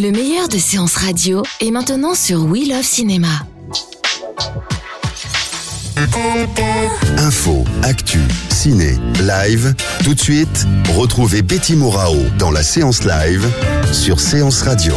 Le meilleur de séances radio est maintenant sur We Love Cinéma. Info, actu, ciné, live. Tout de suite, retrouvez Betty Morao dans la séance live sur Séance Radio.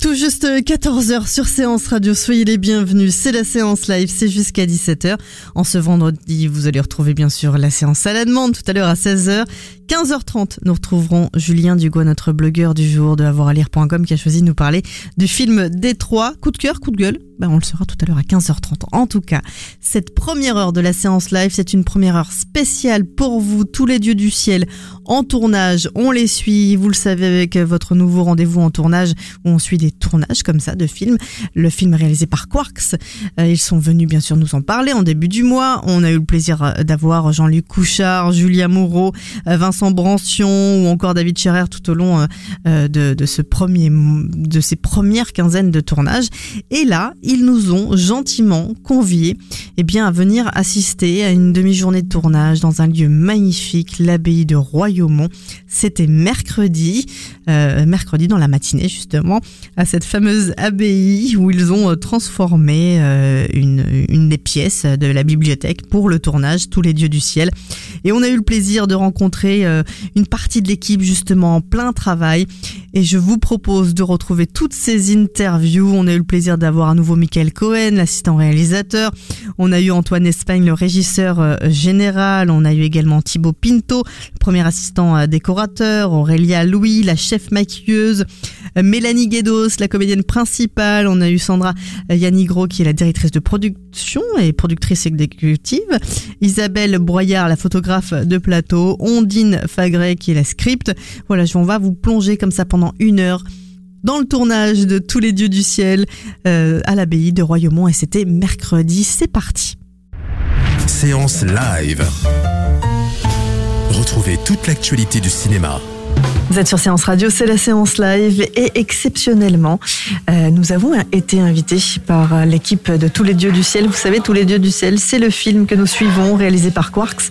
Tout juste 14h sur Séance Radio, soyez les bienvenus. C'est la séance live, c'est jusqu'à 17h. En ce vendredi, vous allez retrouver bien sûr la séance à la demande tout à l'heure à 16h. 15h30, nous retrouverons Julien Dugois, notre blogueur du jour de avoiralire.com qui a choisi de nous parler du film Détroit. Coup de cœur, coup de gueule ben, On le saura tout à l'heure à 15h30. En tout cas, cette première heure de la séance live, c'est une première heure spéciale pour vous, tous les dieux du ciel en tournage. On les suit, vous le savez, avec votre nouveau rendez-vous en tournage où on suit des tournages comme ça de films. Le film réalisé par Quarks. Euh, ils sont venus bien sûr nous en parler en début du mois. On a eu le plaisir euh, d'avoir Jean-Luc Couchard, Julia Moreau, euh, Brancion ou encore David Scherer tout au long euh, euh, de, ce premier, de ces premières quinzaines de tournage. Et là, ils nous ont gentiment conviés eh bien, à venir assister à une demi-journée de tournage dans un lieu magnifique, l'abbaye de Royaumont. C'était mercredi, euh, mercredi dans la matinée justement, à cette fameuse abbaye où ils ont transformé une, une des pièces de la bibliothèque pour le tournage, tous les dieux du ciel. Et on a eu le plaisir de rencontrer euh, une partie de l'équipe justement en plein travail. Et je vous propose de retrouver toutes ces interviews. On a eu le plaisir d'avoir à nouveau Michael Cohen, l'assistant réalisateur. On a eu Antoine Espagne, le régisseur euh, général. On a eu également Thibaut Pinto, premier assistant euh, décorateur. Aurélia Louis, la chef maquilleuse. Mélanie Guedos, la comédienne principale. On a eu Sandra Yanigro, qui est la directrice de production et productrice exécutive. Isabelle Broyard, la photographe de plateau. Ondine Fagret, qui est la script. Voilà, on va vous plonger comme ça pendant une heure dans le tournage de Tous les dieux du ciel euh, à l'abbaye de Royaumont et c'était mercredi. C'est parti. Séance live. Retrouvez toute l'actualité du cinéma vous êtes sur Séance Radio, c'est la séance live et exceptionnellement, euh, nous avons été invités par l'équipe de Tous les dieux du ciel. Vous savez, Tous les dieux du ciel, c'est le film que nous suivons, réalisé par Quarks.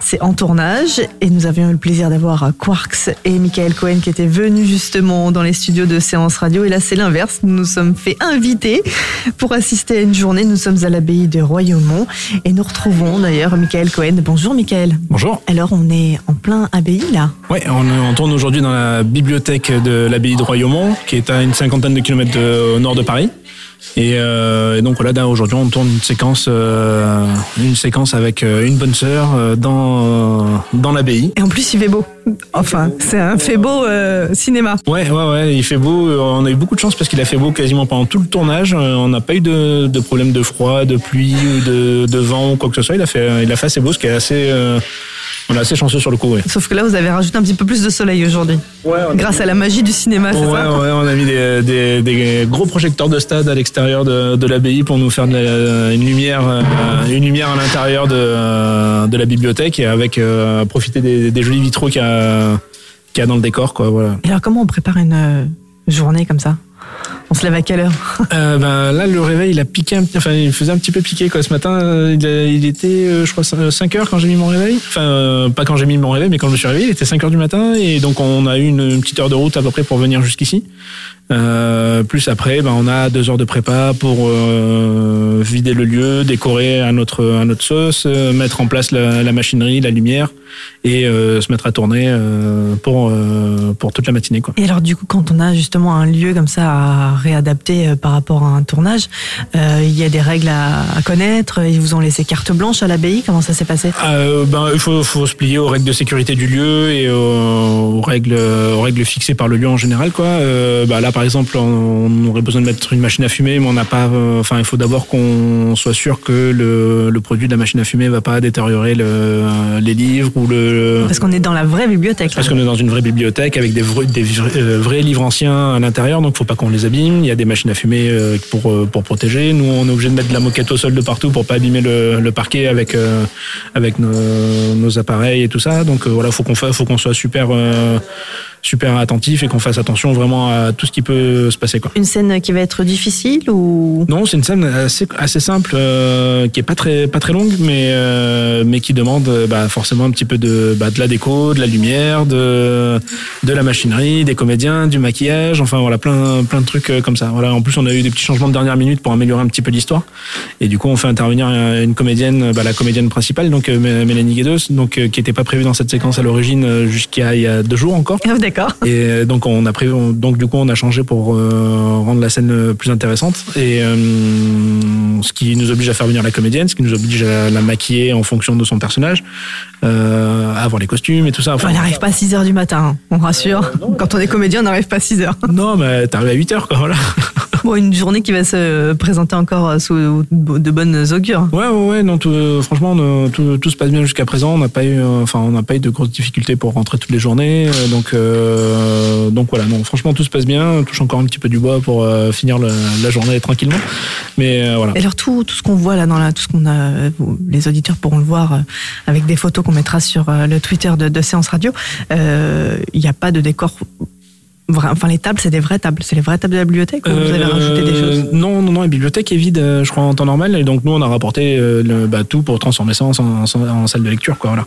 C'est en tournage et nous avions eu le plaisir d'avoir Quarks et Michael Cohen qui étaient venus justement dans les studios de Séance Radio. Et là, c'est l'inverse. Nous nous sommes fait inviter pour assister à une journée. Nous sommes à l'abbaye de Royaumont et nous retrouvons d'ailleurs Michael Cohen. Bonjour Michael. Bonjour. Alors, on est en plein abbaye là. Ouais, on, on tourne aujourd'hui dans la bibliothèque de l'abbaye de Royaumont, qui est à une cinquantaine de kilomètres au nord de Paris. Et, euh, et donc voilà, aujourd'hui on tourne une séquence, euh, une séquence avec euh, une bonne sœur dans dans l'abbaye. Et en plus il fait beau. Enfin, c'est un fait beau euh, cinéma. Ouais, ouais, ouais, il fait beau. On a eu beaucoup de chance parce qu'il a fait beau quasiment pendant tout le tournage. On n'a pas eu de, de problème de froid, de pluie, de, de vent ou quoi que ce soit. Il a fait, il a fait assez beau, ce qui est assez on est assez chanceux sur le coup, ouais. Sauf que là, vous avez rajouté un petit peu plus de soleil aujourd'hui. Ouais, Grâce à la magie du cinéma, c'est ouais, ça Ouais, on a mis des, des, des, gros projecteurs de stade à l'extérieur de, de l'abbaye pour nous faire de la, une lumière, une lumière à l'intérieur de, de la bibliothèque et avec euh, profiter des, des jolis vitraux qu'il y, a, qu'il y a dans le décor, quoi. Voilà. Et alors, comment on prépare une journée comme ça? On se lève à quelle heure euh, ben, Là, le réveil, il a piqué, un, enfin, il faisait un petit peu piquer quoi. Ce matin, il, a, il était, euh, je crois, 5 heures quand j'ai mis mon réveil. Enfin, euh, pas quand j'ai mis mon réveil, mais quand je me suis réveillé, il était 5 heures du matin. Et donc, on a eu une, petite heure de route à peu près pour venir jusqu'ici. Euh, plus après, ben, on a deux heures de prépa pour euh, vider le lieu, décorer à notre, à notre sauce, euh, mettre en place la, la, machinerie, la lumière et euh, se mettre à tourner euh, pour, pour toute la matinée. Quoi. Et alors du coup, quand on a justement un lieu comme ça à réadapter par rapport à un tournage, il y a des règles à, à, connaître, ils vous ont laissé carte blanche à l'abbaye, comment ça s'est passé? Ben, Il faut, faut se plier aux règles de sécurité du lieu et aux, aux règles, aux règles fixées par le lieu en général. Quoi. Ben, là, par exemple, on aurait besoin de mettre une machine à fumer, mais on n'a pas. Enfin, il faut d'abord qu'on soit sûr que le, le, produit de la machine à fumer va pas détériorer le, les livres le. Parce qu'on est dans la vraie bibliothèque. Parce qu'on est dans une vraie bibliothèque avec des vrais, des vrais, livres anciens à l'intérieur, donc faut pas qu'on les abîme. Il y a des machines à fumer pour pour protéger. Nous, on est obligé de mettre de la moquette au sol de partout pour pas abîmer le, le parquet avec avec nos, nos, appareils et tout ça. Donc voilà, faut qu'on faut qu'on soit super super attentif et qu'on fasse attention vraiment à tout ce qui peu se passer quoi. Une scène qui va être difficile ou? Non, c'est une scène assez, assez simple, euh, qui est pas très pas très longue, mais euh, mais qui demande euh, bah, forcément un petit peu de bah, de la déco, de la lumière, de de la machinerie, des comédiens, du maquillage, enfin voilà plein plein de trucs euh, comme ça. Voilà. En plus, on a eu des petits changements de dernière minute pour améliorer un petit peu l'histoire. Et du coup, on fait intervenir euh, une comédienne, bah, la comédienne principale, donc Mé- Mélanie Guedos, donc qui était pas prévue dans cette séquence à l'origine jusqu'à il y a deux jours encore. Ah, D'accord. Et euh, donc on a prévu, on- donc du coup on a changé pour euh, rendre la scène euh, plus intéressante. Et euh, ce qui nous oblige à faire venir la comédienne, ce qui nous oblige à la maquiller en fonction de son personnage, euh, à avoir les costumes et tout ça. Enfin, on n'arrive pas à 6 heures du matin, hein, on rassure. Quand on est comédien, on n'arrive pas à 6 heures. Non, mais t'arrives à 8 heures quoi. Voilà. Bon, une journée qui va se présenter encore sous de bonnes augures. Ouais, ouais, ouais. Non, tout, euh, franchement, on, tout, tout se passe bien jusqu'à présent. On n'a pas eu, euh, enfin, on n'a pas eu de grosses difficultés pour rentrer toutes les journées. euh, donc, euh, donc voilà. Non, franchement, tout se passe bien. On touche encore un petit peu du bois pour euh, finir le- la journée tranquillement. Mais euh, voilà. Et alors tout, tout ce qu'on voit là dans la, tout ce qu'on a, euh, les auditeurs pourront le voir euh, avec des photos qu'on mettra sur euh, le Twitter de, de Séance Radio. euh, Il n'y a pas de décor. Enfin, les tables, c'est des vraies tables. C'est les vraies tables de la bibliothèque ou vous avez Euh, rajouté des choses Non, non, non, la bibliothèque est vide, euh, je crois, en temps normal. Et donc, nous, on a rapporté euh, le, bah, tout pour transformer ça en, en- en salle de lecture, quoi, voilà.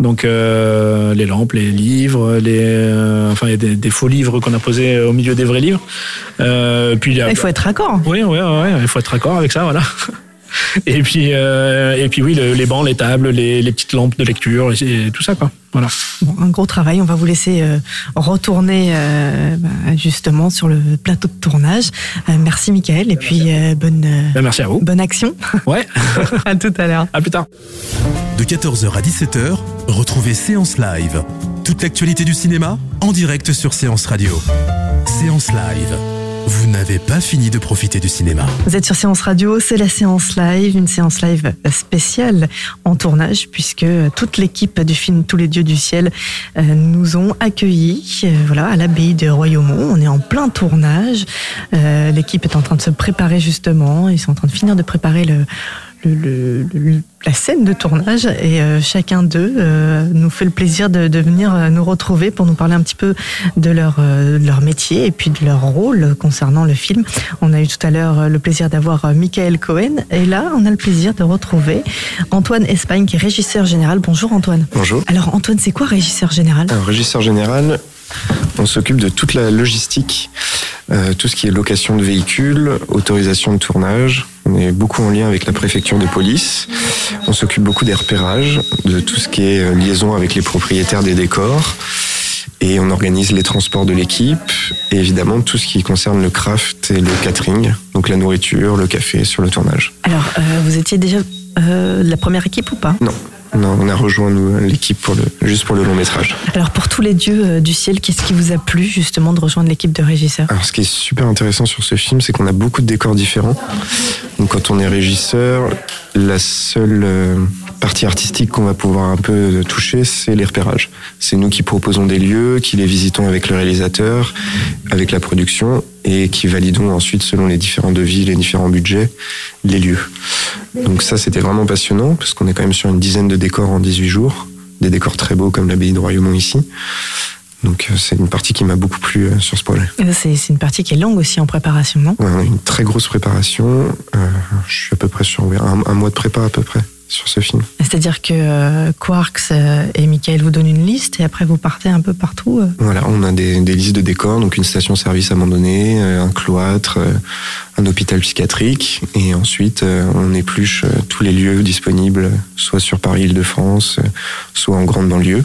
Donc, euh, les lampes, les livres, les, euh, enfin, il y a des, des faux livres qu'on a posés au milieu des vrais livres. Euh, puis, il y a- Ah, Il faut être raccord. Oui, oui, oui, il faut être raccord avec ça, voilà. Et puis, euh, et puis oui, le- les bancs, les tables, les, les petites lampes de lecture, et, et tout ça, quoi. Voilà. Bon, un gros travail. On va vous laisser euh, retourner euh, bah, justement sur le plateau de tournage. Euh, merci, Michael. Et puis, euh, bonne, euh, Ben, merci à vous. bonne action. Ouais, à tout à l'heure. à plus tard. De 14h à 17h, retrouvez Séance Live. Toute l'actualité du cinéma en direct sur Séance Radio. Séance Live. Vous n'avez pas fini de profiter du cinéma. Vous êtes sur Séance Radio, c'est la séance live, une séance live spéciale en tournage puisque toute l'équipe du film Tous les dieux du ciel euh, nous ont accueillis euh, voilà, à l'abbaye de Royaumont. On est en plein tournage. Euh, l'équipe est en train de se préparer justement. Ils sont en train de finir de préparer le, le- le- le- la scène de tournage et euh, chacun d'eux euh, nous fait le plaisir de, de venir euh, nous retrouver pour nous parler un petit peu de leur, euh, de leur métier et puis de leur rôle concernant le film. On a eu tout à l'heure le plaisir d'avoir Michael Cohen et là on a le plaisir de retrouver Antoine Espagne qui est régisseur général. Bonjour Antoine. Bonjour. Alors Antoine, c'est quoi régisseur général? Un régisseur général, on s'occupe de toute la logistique, euh, tout ce qui est location de véhicules, autorisation de tournage. On est beaucoup en lien avec la préfecture de police. On s'occupe beaucoup des repérages, de tout ce qui est euh, liaison avec les propriétaires des décors. Et on organise les transports de l'équipe et évidemment tout ce qui concerne le craft et le catering, donc la nourriture, le café sur le tournage. Alors euh, vous étiez déjà euh, la première équipe ou pas? Non, non on a rejoint nous l'équipe pour le, juste pour le long métrage. Alors pour tous les dieux euh, du ciel, qu'est-ce qui vous a plu justement de rejoindre l'équipe de régisseurs? Alors, ce qui est super intéressant sur ce film, c'est qu'on a beaucoup de décors différents. Donc, quand on est régisseur, la seule euh, partie artistique qu'on va pouvoir un peu toucher, c'est les repérages. C'est nous qui proposons des lieux, qui les visitons avec le réalisateur, avec la production, et qui validons ensuite, selon les différents devis, les différents budgets, les lieux. Donc ça, c'était vraiment passionnant, parce qu'on est quand même sur une dizaine de décors en 18 jours. Des décors très beaux comme l'abbaye de Royaumont ici. Donc euh, c'est une partie qui m'a beaucoup plu euh, sur ce projet. C'est une partie qui est longue aussi en préparation, non? Ouais, on a une très grosse préparation. Euh, je suis à peu près sur un mois de prépa à peu près sur ce film. C'est-à-dire que euh, Quarks euh, et Michael vous donnent une liste et après vous partez un peu partout. euh. Voilà, on a des, des listes de décors, donc une station-service abandonnée, un cloître, un hôpital psychiatrique, et ensuite euh, on épluche euh, tous les lieux disponibles, soit sur Paris-Île-de-France, euh, soit en grande banlieue,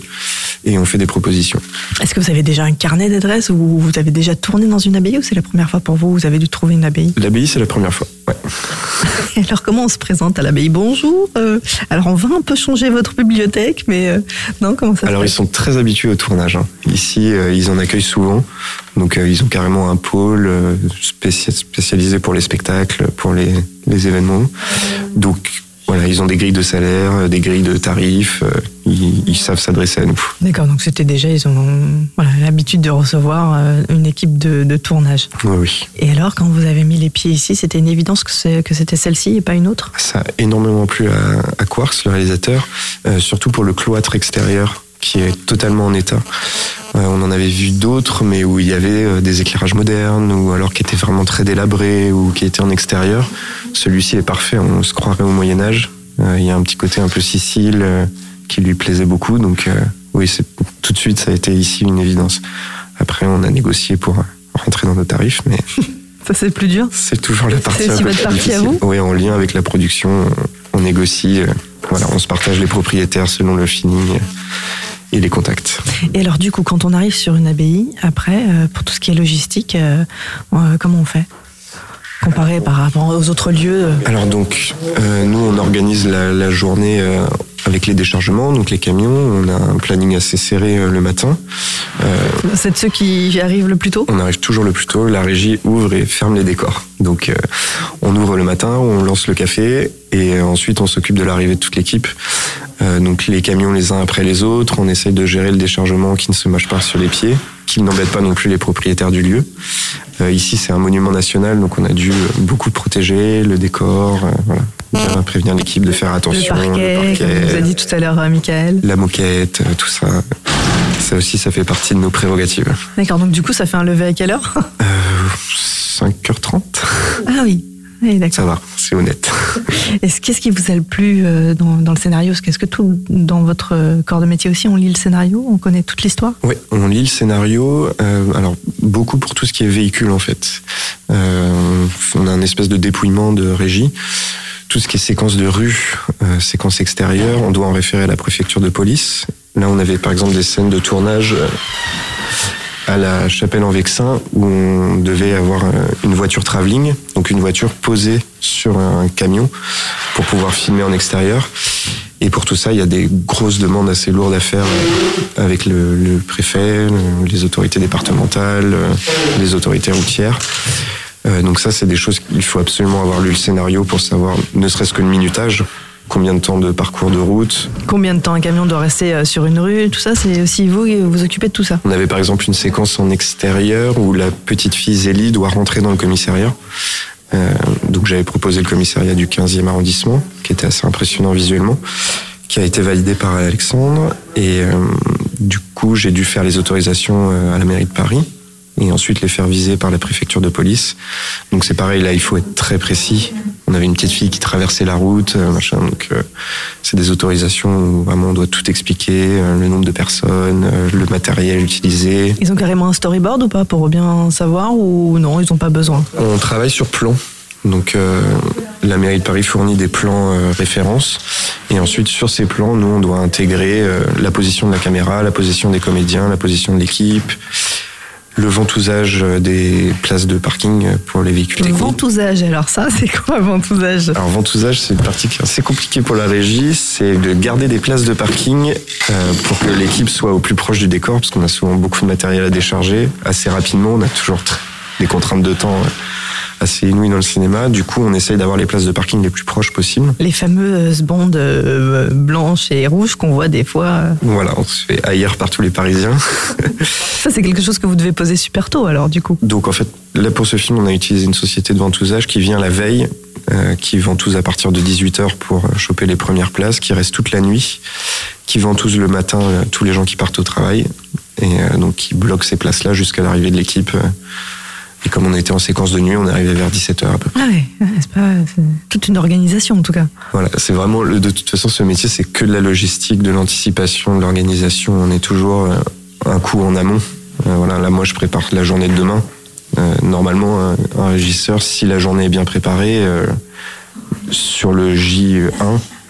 et on fait des propositions. Est-ce que vous avez déjà un carnet d'adresses ou vous avez déjà tourné dans une abbaye ou c'est la première fois pour vous Vous avez dû trouver une abbaye? L'abbaye, c'est la première fois. Ouais. Alors comment on se présente à l'abbaye? Bonjour. euh, alors on va un peu changer votre bibliothèque, mais euh, non comment ça Alors ils sont très habitués au tournage. hein. Ici, euh, ils en accueillent souvent. Donc euh, ils ont carrément un pôle euh, spécia- spécialisé pour les spectacles, pour les, les événements. Donc voilà, ils ont des grilles de salaire, euh, des grilles de tarifs. euh, ils, ils savent s'adresser à nous. D'accord, donc c'était déjà ils ont voilà l'habitude de recevoir euh, une équipe de, de tournage. Oui, oui. Et alors quand vous avez mis les pieds ici, c'était une évidence que c'était celle-ci et pas une autre? Ça a énormément plu à, à Quarks, le réalisateur, euh, surtout pour le cloître extérieur qui est totalement en état. Euh, on en avait vu d'autres, mais où il y avait euh, des éclairages modernes, ou alors qui étaient vraiment très délabrés, ou qui étaient en extérieur. Celui-ci est parfait, on se croirait au Moyen Âge. Euh, il y a un petit côté un peu Sicile qui lui plaisait beaucoup, donc oui, c'est tout de suite ça a été ici une évidence. Après, on a négocié pour rentrer dans nos tarifs, mais Ça, c'est plus dur. c'est toujours la partie C'est aussi votre partie à vous? Oui, en lien avec la production, on, on négocie. Voilà, on se partage les propriétaires selon le feeling et les contacts. Et alors, du coup, quand on arrive sur une abbaye, après, euh, pour tout ce qui est logistique, euh, euh, comment on fait Comparé par rapport aux autres lieux Alors donc, nous, on organise la, la journée avec les déchargements, donc les camions. On a un planning assez serré euh, le matin. Euh, C'est de ceux qui arrivent le plus tôt? on arrive toujours le plus tôt. La régie ouvre et ferme les décors. Donc, euh, on ouvre le matin, on lance le café et ensuite on s'occupe de l'arrivée de toute l'équipe. Euh, donc, les camions les uns après les autres. On essaye de gérer le déchargement qui ne se mâche pas sur les pieds, qui n'embête pas non plus les propriétaires du lieu. Euh, ici, c'est un monument national, donc on a dû beaucoup protéger le décor, euh, voilà, bien prévenir l'équipe de faire Le attention. parquet, comme vous a dit tout à l'heure, euh, Michael. la moquette, euh, tout ça. Ça aussi, ça fait partie de nos prérogatives. D'accord, donc du coup, ça fait un lever à quelle heure Euh, 5h30, Ah oui, oui ça d'accord. va, c'est honnête. Est-ce Qu'est-ce qui vous a le plu euh, dans, dans le scénario? Est-ce que tout, dans votre corps de métier aussi, on lit le scénario? On connaît toute l'histoire? Oui, on lit le scénario. euh, alors, beaucoup pour tout ce qui est véhicule, en fait. Euh, on a un espèce de dépouillement de régie. Tout ce qui est séquence de rue, euh, séquence extérieure, on doit en référer à la préfecture de police. Là, on avait par exemple des scènes de tournage euh, à la chapelle en Vexin où on devait avoir euh, une voiture travelling, donc une voiture posée sur un camion pour pouvoir filmer en extérieur. Et pour tout ça, il y a des grosses demandes assez lourdes à faire euh, avec le, préfet, le- les autorités départementales, les autorités routières. Euh, donc ça, c'est des choses qu'il faut absolument avoir lu le scénario pour savoir, ne serait-ce que le minutage, combien de temps de parcours de route. Combien de temps un camion doit rester euh, sur une rue Tout ça, c'est aussi vous qui vous occupez de tout ça On avait par exemple une séquence en extérieur où la petite fille Zélie doit rentrer dans le commissariat. Euh, donc j'avais proposé le commissariat du 15e arrondissement, qui était assez impressionnant visuellement, qui a été validé par Alexandre. Et euh, du coup, j'ai dû faire les autorisations à la mairie de Paris et ensuite les faire viser par la préfecture de police. Donc c'est pareil, là, il faut être très précis. On avait une petite fille qui traversait la route, euh, machin. Donc euh, c'est des autorisations où vraiment on doit tout expliquer, euh, le nombre de personnes, euh, le matériel utilisé. Ils ont carrément un storyboard ou pas pour bien savoir ou non, ils n'ont pas besoin? On travaille sur plan. Donc la mairie de Paris fournit des plans références et ensuite sur ces plans, nous on doit intégrer la position de la caméra, la position des comédiens, la position de l'équipe, le ventousage des places de parking pour les véhicules Le ventousage, alors ça, c'est quoi ventousage? Alors ventousage, c'est une partie qui est assez compliquée pour la régie, c'est de garder des places de parking euh, pour que l'équipe soit au plus proche du décor, parce qu'on a souvent beaucoup de matériel à décharger. Assez rapidement. On a toujours des contraintes de temps euh, assez inouïes dans le cinéma. Du coup, on essaye d'avoir les places de parking les plus proches possibles. Les fameuses bandes euh, blanches et rouges qu'on voit des fois. euh. Voilà, on se fait haïr par tous les Parisiens. Ça, c'est quelque chose que vous devez poser super tôt, alors, du coup. Donc en fait, là pour ce film, on a utilisé une société de ventousage qui vient la veille, euh, qui ventouse à partir de 18h pour euh, choper les premières places, qui reste toute la nuit, qui ventouse le matin euh, tous les gens qui partent au travail, et euh, donc qui bloque ces places-là jusqu'à l'arrivée de l'équipe. Et comme on était en séquence de nuit, on arrivé vers 17h à peu près. Ah ouais, c'est pas toute une organisation, en tout cas. Voilà, c'est vraiment, le- de toute façon, ce métier, c'est que de la logistique, de l'anticipation, de l'organisation. On est toujours euh, un coup en amont. Euh, voilà, là, moi, je prépare la journée de demain. Euh, normalement, un, un régisseur, si la journée est bien préparée, euh, sur le J1,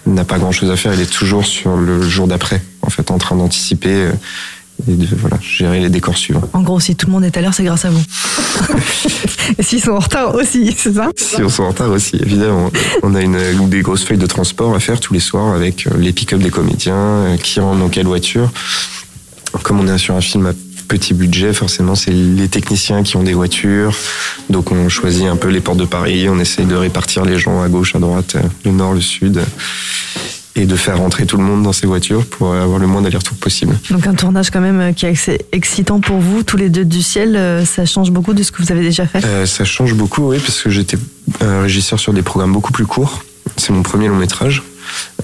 n'a pas grand-chose à faire. Il est toujours sur le jour d'après, en fait, en train d'anticiper et de voilà, gérer les décors suivants. En gros, si tout le monde est à l'heure, c'est grâce à vous. et s'ils sont en retard aussi, c'est ça? Si on s'en en retard aussi, évidemment. On a une, une des grosses feuilles de transport à faire tous les soirs avec euh, les pick-up des comédiens, euh, qui rentrent dans quelle voiture. Comme on est sur un film à petit budget, forcément, c'est les techniciens qui ont des voitures. Donc on choisit un peu les portes de Paris, on essaye de répartir les gens à gauche, à droite, euh, le nord, le sud. Et de faire rentrer tout le monde dans ces voitures pour avoir le moins d'allers-retours possible. Donc un tournage quand même euh, qui est assez excitant pour vous, tous les deux du ciel, euh, ça change beaucoup de ce que vous avez déjà fait? Euh, ça change beaucoup, oui, parce que j'étais régisseur sur des programmes beaucoup plus courts. C'est mon premier long métrage.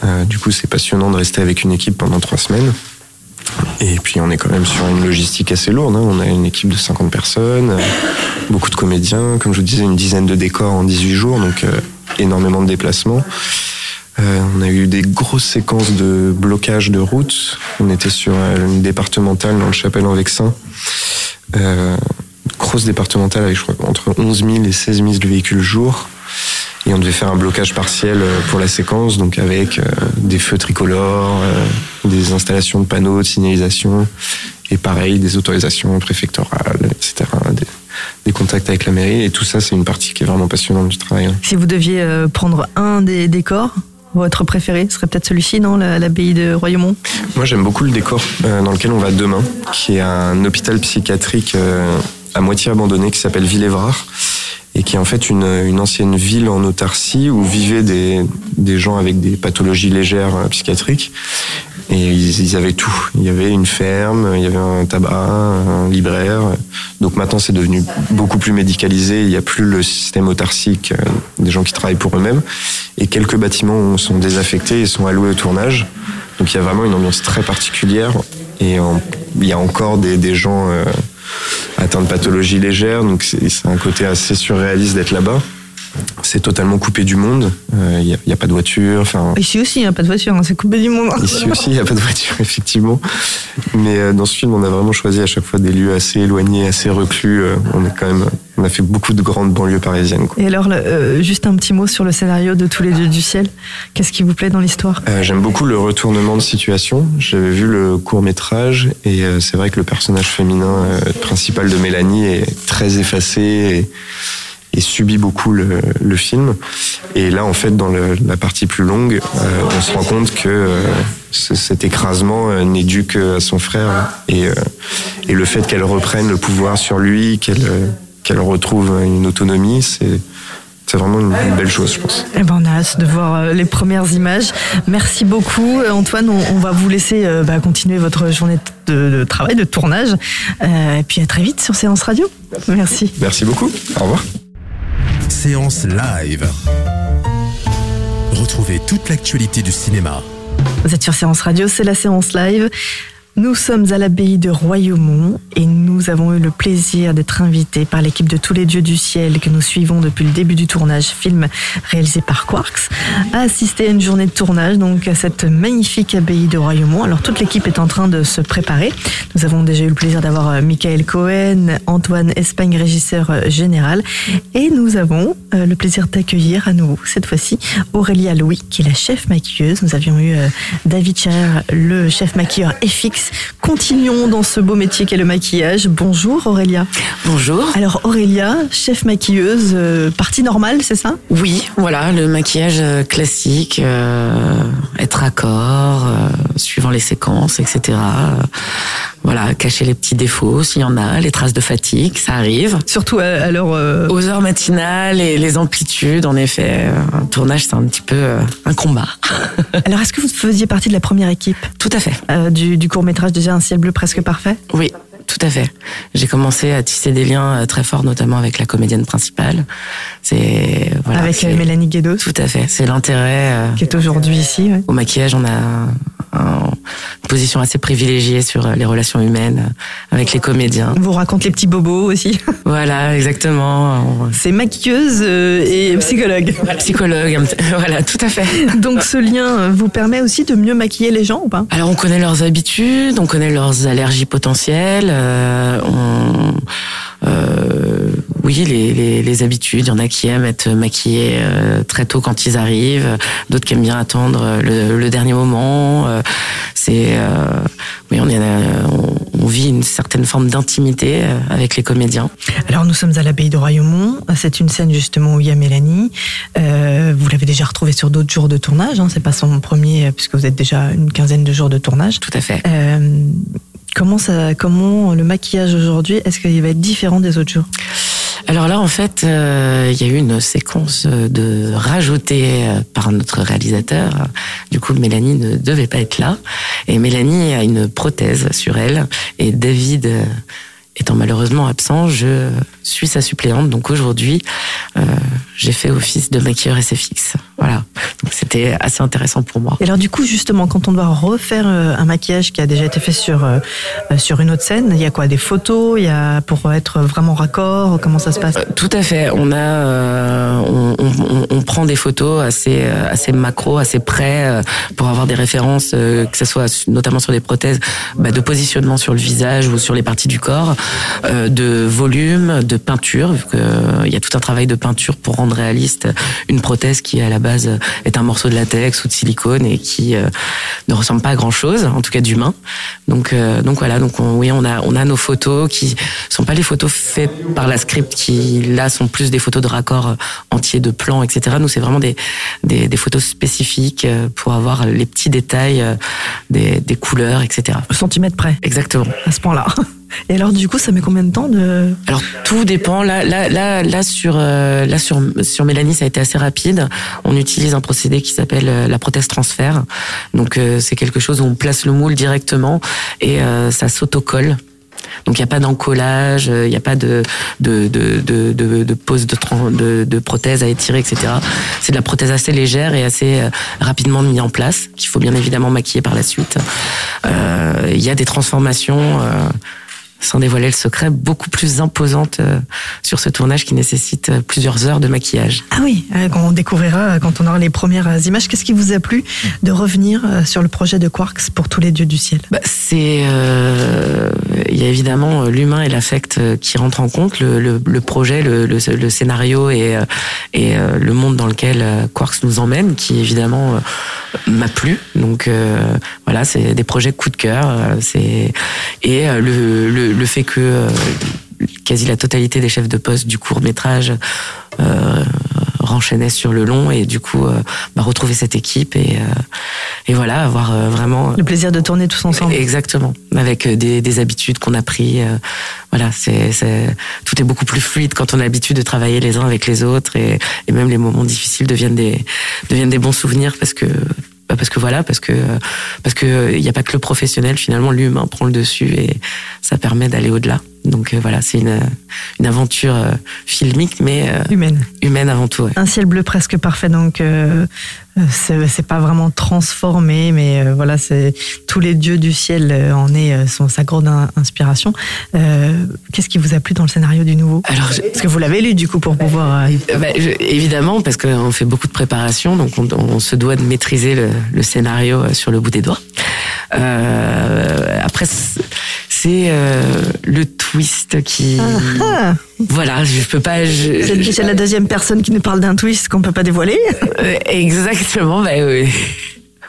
Euh, du coup, c'est passionnant de rester avec une équipe pendant trois semaines. Et puis on est quand même sur une logistique assez lourde. hein. On a une équipe de 50 personnes, euh, beaucoup de comédiens, comme je vous disais, une dizaine de décors en 18 jours, donc euh, énormément de déplacements. Euh, on a eu des grosses séquences de blocage de route. On était sur euh, une départementale dans le Chapelle en Vexin. Euh, grosse départementale avec je crois, entre 11 000 et 16 000 véhicules jour. Et on devait faire un blocage partiel euh, pour la séquence, donc avec euh, des feux tricolores, des installations de panneaux de signalisation, et pareil, des autorisations préfectorales, etc. Des, contacts avec la mairie. Et tout ça, c'est une partie qui est vraiment passionnante du travail. hein. Si vous deviez prendre un des décors, votre préféré, serait peut-être celui-ci, non la- L'abbaye de Royaumont? Moi, j'aime beaucoup le décor euh, dans lequel on va demain, qui est un hôpital psychiatrique euh, à moitié abandonné qui s'appelle Villévrard et qui est en fait une, ancienne ville en autarcie où vivaient des, des gens avec des pathologies légères euh, psychiatriques. Et ils, ils avaient tout. Il y avait une ferme, il y avait un tabac, un libraire. Donc maintenant, c'est devenu beaucoup plus médicalisé. Il n'y a plus le système autarcique euh, des gens qui travaillent pour eux-mêmes. Et quelques bâtiments sont désaffectés et sont alloués au tournage. Donc il y a vraiment une ambiance très particulière. Et il y a encore des, des gens euh, atteints de pathologies légères. Donc c'est un côté assez surréaliste d'être là-bas. C'est totalement coupé du monde. Euh, Il n'y a, pas de voiture. Enfin, Ici aussi, il n'y a pas de voiture, hein, c'est coupé du monde. Ici aussi, il n'y a pas de voiture, effectivement. Mais euh, dans ce film, on a vraiment choisi à chaque fois des lieux assez éloignés, assez reclus. Euh, On est quand même, on a fait beaucoup de grandes banlieues parisiennes. quoi. Et alors, euh, juste un petit mot sur le scénario de Tous les dieux du ciel. Qu'est-ce qui vous plaît dans l'histoire? Euh, J'aime beaucoup le retournement de situation. J'avais vu le court métrage et euh, c'est vrai que le personnage féminin euh, principal de Mélanie est très effacé et, et subit beaucoup le, le film. Et là, en fait, dans le- la partie plus longue, euh, on se rend compte que euh, ce- cet écrasement euh, n'est dû qu'à son frère et, euh, et le fait qu'elle reprenne le pouvoir sur lui, qu'elle qu'elle retrouve une autonomie, c'est c'est vraiment une, belle chose, je pense. Eh ben, on a hâte de voir les premières images. Merci beaucoup, Antoine. On, on va vous laisser euh, bah, continuer votre journée de, de travail, de tournage. Euh, et puis à très vite sur Séance Radio. Merci. Merci beaucoup. Au revoir. Séance live. Retrouvez toute l'actualité du cinéma. Vous êtes sur Séance Radio, c'est la séance live. Nous sommes à l'abbaye de Royaumont et nous avons eu le plaisir d'être invités par l'équipe de Tous les dieux du ciel que nous suivons depuis le début du tournage, film réalisé par Quarks, à assister à une journée de tournage donc à cette magnifique abbaye de Royaumont. Alors toute l'équipe est en train de se préparer. Nous avons déjà eu le plaisir d'avoir euh, Michael Cohen, Antoine Espagne, régisseur euh, général, et nous avons euh, le plaisir d'accueillir à nouveau cette fois-ci Aurélia Louis qui est la chef maquilleuse. Nous avions eu David Cher, le chef maquilleur Continuons dans ce beau métier qu'est le maquillage. Bonjour Aurélia. Bonjour. Alors Aurélia, chef maquilleuse, euh, partie normale, c'est ça? Oui, voilà, le maquillage euh, classique, euh, être accord, euh, suivant les séquences, etc. Voilà, cacher les petits défauts s'il y en a, les traces de fatigue, ça arrive. Surtout à, l'heure... euh, Aux heures matinales et les amplitudes, en effet, euh, un tournage c'est un petit peu euh, un combat. Alors est-ce que vous faisiez partie de la première équipe Tout à fait. euh, du, du court métrage déjà Un ciel bleu presque parfait? Oui, tout à fait. J'ai commencé à tisser des liens euh, très forts, notamment avec la comédienne principale. C'est voilà, avec euh, Mélanie Guédos Tout à fait. C'est l'intérêt. euh, qui est aujourd'hui ici. ouais. Au maquillage, on a un- une position assez privilégiée sur les relations humaines avec les comédiens. On vous raconte les petits bobos aussi. Voilà, exactement. C'est maquilleuse et psychologue. Psychologue, voilà, tout à fait. Donc ce lien vous permet aussi de mieux maquiller les gens ou pas? Alors on connaît leurs habitudes, on connaît leurs allergies potentielles, euh, on, euh, oui les, les, les habitudes. Il y en a qui aiment être maquillés euh, très tôt quand ils arrivent, d'autres qui aiment bien attendre le, le dernier moment. c'est oui on, est, on, on vit une certaine forme d'intimité avec les comédiens. Alors nous sommes à l'abbaye de Royaumont. C'est une scène justement où il y a Mélanie. Vous l'avez déjà retrouvée sur d'autres jours de tournage. Hein. C'est pas son premier puisque vous êtes déjà une quinzaine de jours de tournage. Tout à fait. Euh, comment ça, comment le maquillage aujourd'hui Est-ce qu'il va être différent des autres jours? Alors là, en fait, euh, il y a eu une séquence de rajoutée euh, par notre réalisateur. Du coup, Mélanie ne devait pas être là. Et Mélanie a une prothèse sur elle. Et David, euh, étant malheureusement absent, je suis sa suppléante. Donc aujourd'hui, euh, j'ai fait office de maquilleur SFX. Voilà. Donc c'était assez intéressant pour moi. Et alors du coup, justement, quand on doit refaire euh, un maquillage qui a déjà été fait sur euh, sur une autre scène, il y a quoi? Des photos? Il y a pour être vraiment raccord? Comment ça se passe? Tout à fait. On a, on, on- on prend des photos assez assez macro, assez près pour avoir des références, que ce soit notamment sur des prothèses, bah, de positionnement sur le visage ou sur les parties du corps, de volume, de peinture. Vu que, euh, il y a tout un travail de peinture pour rendre réaliste une prothèse qui à la base est un morceau de latex ou de silicone et qui euh, ne ressemble pas à grand chose, en tout cas d'humain. Donc euh, donc voilà, donc on, oui on a on a nos photos qui sont pas les photos faites par la script qui là sont plus des photos de raccord euh, entiers de plans etc. Nous c'est vraiment des, des des photos spécifiques euh, pour avoir les petits détails euh, des des couleurs etc. Au centimètre près, Exactement. à ce point-là. Et alors du coup, ça met combien de temps de Alors tout dépend. Là, là, là, là sur, euh, là sur sur Mélanie, ça a été assez rapide. On utilise un procédé qui s'appelle euh, la prothèse transfert. Donc euh, c'est quelque chose où on place le moule directement et euh, ça s'autocolle. Donc il n'y a pas d'encollage, euh, il n'y a pas de de de de de, pose de, de prothèse à étirer, etc. C'est de la prothèse assez légère et assez rapidement mise en place qu'il faut bien évidemment maquiller par la suite. Il y a des transformations. euh, sans dévoiler le secret, beaucoup plus imposante euh, sur ce tournage qui nécessite euh, plusieurs heures de maquillage. Ah oui, euh, qu'on découvrira quand on aura les premières images. Qu'est-ce qui vous a plu de revenir sur le projet de Quarks pour tous les dieux du ciel? Bah, c'est, euh, il y a évidemment l'humain et l'affect qui rentrent en compte, le, le, le projet, le, scénario et, et le monde dans lequel Quarks nous emmène, qui évidemment m'a plu. Donc euh, voilà, c'est des projets coup de cœur. C'est et le, le, le fait que euh, quasi la totalité des chefs de poste du court métrage euh, renchaînaient sur le long et du coup euh, bah, retrouver cette équipe et euh, et voilà avoir euh, vraiment Le plaisir de tourner tous ensemble. Exactement, avec des, des habitudes qu'on a pris. voilà, c'est, tout est beaucoup plus fluide quand on a l'habitude de travailler les uns avec les autres et, et même les moments difficiles deviennent des deviennent des bons souvenirs parce que parce que voilà, parce que parce que il n'y a pas que le professionnel finalement, l'humain prend le dessus et ça permet d'aller au-delà. Donc euh, voilà, c'est une une aventure euh, filmique mais euh, Humaine. humaine avant tout. ouais. Un ciel bleu presque parfait, donc euh, euh, c'est pas vraiment transformé, mais euh, voilà, c'est tous les dieux du ciel euh, en est euh, son sa grande in- inspiration. Euh, Qu'est-ce qui vous a plu dans le scénario du nouveau? Alors je- Parce que vous l'avez lu du coup pour pouvoir. euh, Euh, bah, je- évidemment, parce qu'on fait beaucoup de préparation, donc on, on se doit de maîtriser le, le scénario sur le bout des doigts. Euh, après, c'est- le twist qui, Ah, voilà, je peux pas. je- c'est la deuxième personne qui nous parle d'un twist qu'on peut pas dévoiler. Euh, exactement, bah oui.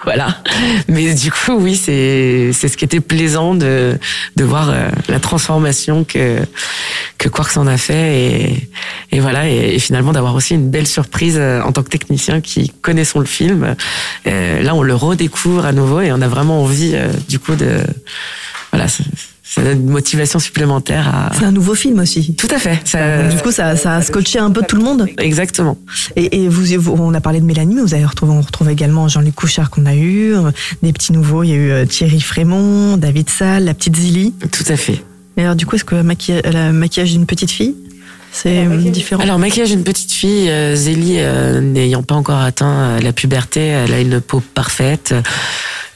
Voilà. Mais du coup, oui, c'est c'est ce qui était plaisant de de voir euh, la transformation que que Quarks en a fait et et voilà et, et finalement d'avoir aussi une belle surprise euh, en tant que technicien qui connaissons le film. Euh, là, on le redécouvre à nouveau et on a vraiment envie euh, du coup de voilà, ça, donne une motivation supplémentaire à. C'est un nouveau film aussi. Tout à fait. Ça, Du coup, ça, ça a scotché un peu tout le monde. exactement. Et, et vous, vous- on a parlé de Mélanie, mais vous avez retrouvé, on retrouve également Jean-Luc Couchard qu'on a eu, euh, des petits nouveaux. Il y a eu euh, Thierry Frémont, David Salle, la petite Zilly. Tout à fait. Et alors, du coup, est-ce que maquilla- le maquillage d'une petite fille, c'est euh, différent? Alors, maquillage d'une petite fille, euh, Zélie, euh, n'ayant pas encore atteint euh, la puberté, elle a une peau parfaite.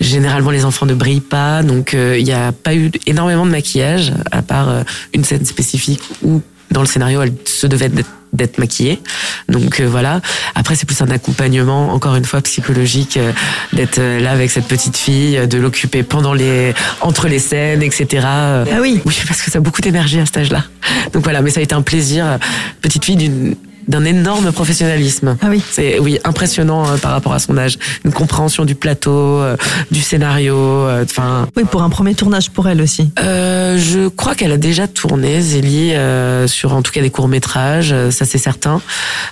Généralement, les enfants ne brillent pas, donc euh, il n'y a pas eu énormément de maquillage, à part euh, une scène spécifique où, dans le scénario, elle se devait d'être maquillée. Donc euh, voilà. Après, c'est plus un accompagnement, encore une fois, psychologique, euh, d'être euh, là avec cette petite fille, de l'occuper pendant les, entre les scènes, etc. Ah oui. oui, parce que ça a beaucoup d'énergie à cet âge-là. Donc voilà, mais ça a été un plaisir. Petite fille d'une d'un énorme professionnalisme. Ah oui. C'est oui impressionnant euh, par rapport à son âge, une compréhension du plateau, euh, du scénario. euh, Enfin, Oui, pour un premier tournage pour elle aussi. euh, je crois qu'elle a déjà tourné Zélie euh, sur en tout cas des courts métrages, ça c'est certain.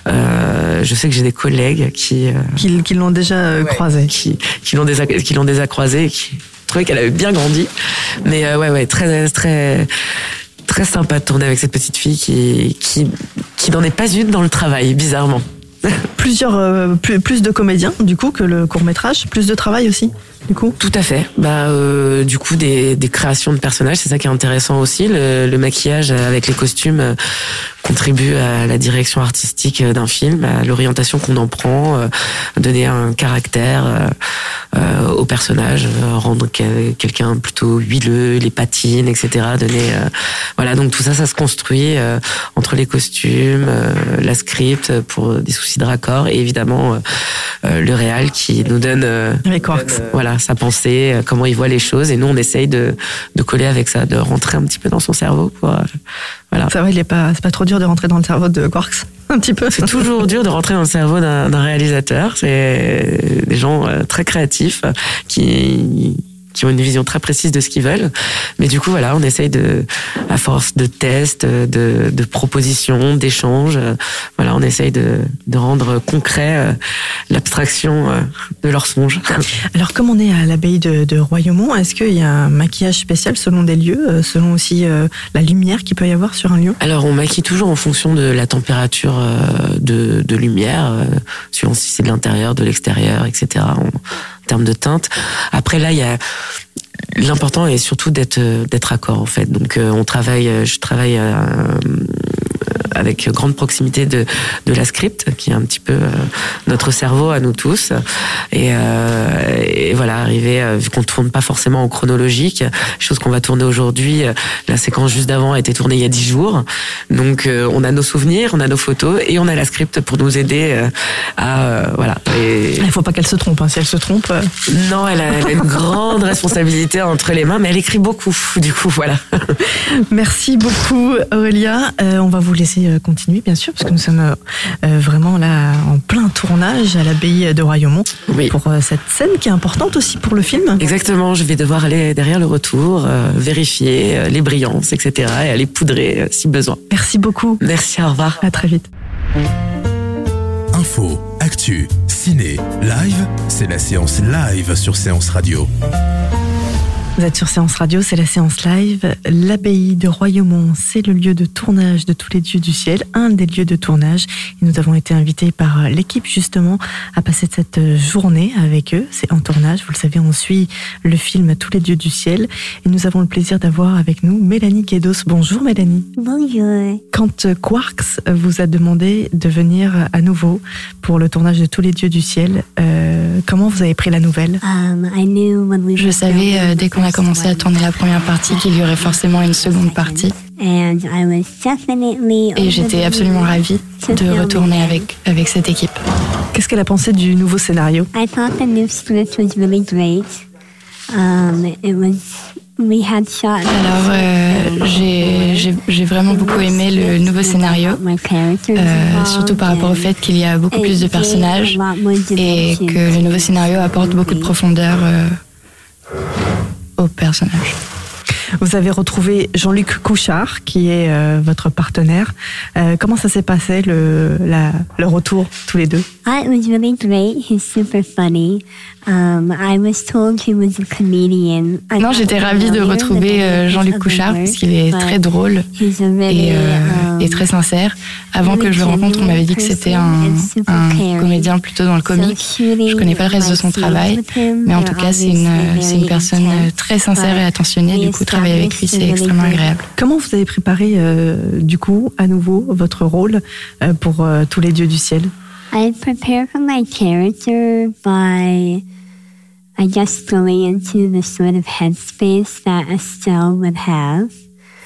Euh, je sais que j'ai des collègues qui euh, Qu'ils qu'ils l'ont déjà croisée. qui qui l'ont déjà qui l'ont déjà croisée et qui trouvaient qu'elle avait bien grandi. Mais euh, ouais ouais très très très sympa de tourner avec cette petite fille qui qui qui n'en est pas une dans le travail bizarrement. Plusieurs, euh, plus, plus de comédiens, du coup, que le court métrage, plus de travail aussi. Du coup Tout à fait. Bah, euh, du coup, des, des créations de personnages, c'est ça qui est intéressant aussi. Le, le maquillage avec les costumes euh, contribue à la direction artistique euh, d'un film, à l'orientation qu'on en prend, euh, donner un caractère euh, euh, au personnage, euh, rendre quel- quelqu'un plutôt huileux, les patines, etc. Donner, euh, voilà. Donc tout ça, ça se construit euh, entre les costumes, euh, la script pour des soucis de raccord et évidemment le réal qui nous donne euh, Avec Quarks. euh, voilà sa pensée, euh, comment il voit les choses, et nous on essaye de, de coller avec ça, de rentrer un petit peu dans son cerveau. Pour, euh, voilà. Ça va, il est pas, c'est pas trop dur de rentrer dans le cerveau de Quarks, un petit peu. C'est toujours dur de rentrer dans le cerveau d'un d'un réalisateur. C'est des gens euh, très créatifs qui qui ont une vision très précise de ce qu'ils veulent. Mais du coup, voilà, on essaye de, à force de tests, de, de propositions, d'échanges, euh, voilà, on essaye de, de rendre concret euh, l'abstraction euh, de leurs songes. Alors, comme on est à l'abbaye de, de Royaumont, est-ce qu'il y a un maquillage spécial selon des lieux, selon aussi la lumière qu'il peut y avoir sur un lieu? Alors, on maquille toujours en fonction de la température de, de lumière, suivant si c'est de l'intérieur, de l'extérieur, etc. En termes de teinte. Après, là, il y a l'important est surtout d'être euh, d'être accord en fait. Donc, euh, on travaille, euh, je travaille. Avec grande proximité de, de la script, qui est un petit peu euh, notre cerveau à nous tous. Et, euh, et voilà, arriver, euh, vu qu'on tourne pas forcément en chronologique, chose qu'on va tourner aujourd'hui, la séquence juste d'avant a été tournée il y a dix jours. Donc on a nos souvenirs, on a nos photos et on a la script pour nous aider à... voilà. Et... Il faut pas qu'elle se trompe. hein. Si elle se trompe, Non, elle a, elle a une grande responsabilité entre les mains, mais elle écrit beaucoup. Du coup, voilà. Merci beaucoup Aurélia. Euh, on va vous laisser euh, continuer bien sûr parce que nous sommes euh, euh, vraiment là en plein tournage à l'abbaye de Royaumont Oui. pour cette scène qui est importante aussi pour le film. Exactement, je vais devoir aller derrière le retour, euh, vérifier les brillances, etc. et aller poudrer si besoin. Merci beaucoup. Merci, au revoir. À très vite. Info, actu, ciné, live, c'est la séance live sur Séance Radio. Vous êtes sur Séance Radio, c'est la séance live. L'abbaye de Royaumont, c'est le lieu de tournage de tous les dieux du ciel, un des lieux de tournage. Et nous avons été invités par l'équipe justement à passer cette journée avec eux. C'est en tournage, vous le savez, on suit le film Tous les dieux du ciel. Et nous avons le plaisir d'avoir avec nous Mélanie Guédos. Bonjour Mélanie. Bonjour. Quand Quarks vous a demandé de venir à nouveau pour le tournage de Tous les dieux du ciel, euh, comment vous avez pris la nouvelle? Um, I knew when we Je were savais euh, dès qu'on a first commencé à tourner la première partie qu'il y aurait forcément une seconde partie And I was definitely et j'étais absolument ravie de retourner avec, avec cette équipe. Qu'est-ce qu'elle a pensé du nouveau scénario? I thought the new script was really great. Um, it was we had shot. Alors euh, j'ai vraiment beaucoup aimé le nouveau scénario, euh, surtout par rapport au fait qu'il y a beaucoup plus de personnages et que le nouveau scénario apporte beaucoup de profondeur euh, aux personnages. Vous avez retrouvé Jean-Luc Couchard, qui est euh, votre partenaire. Euh, comment ça s'est passé le, le retour tous les deux? It was really great. He's super funny. Um, I was told he was a comedian. I Non, j'étais ravie de retrouver euh, Jean-Luc Couchard parce qu'il est très drôle et, euh, um, et très sincère. Avant que je le rencontre, on m'avait dit que c'était un, un comédien plutôt dans le comique. Je connais pas le reste de son travail, mais en tout cas, c'est une, personne très sincère et attentionnée. Du coup, travailler avec lui, c'est extrêmement agréable. Comment vous avez préparé, euh, du coup, à nouveau, votre rôle euh, pour euh, tous les dieux du ciel? I prepare for my character by, I guess, going into the sort of headspace that Estelle would have.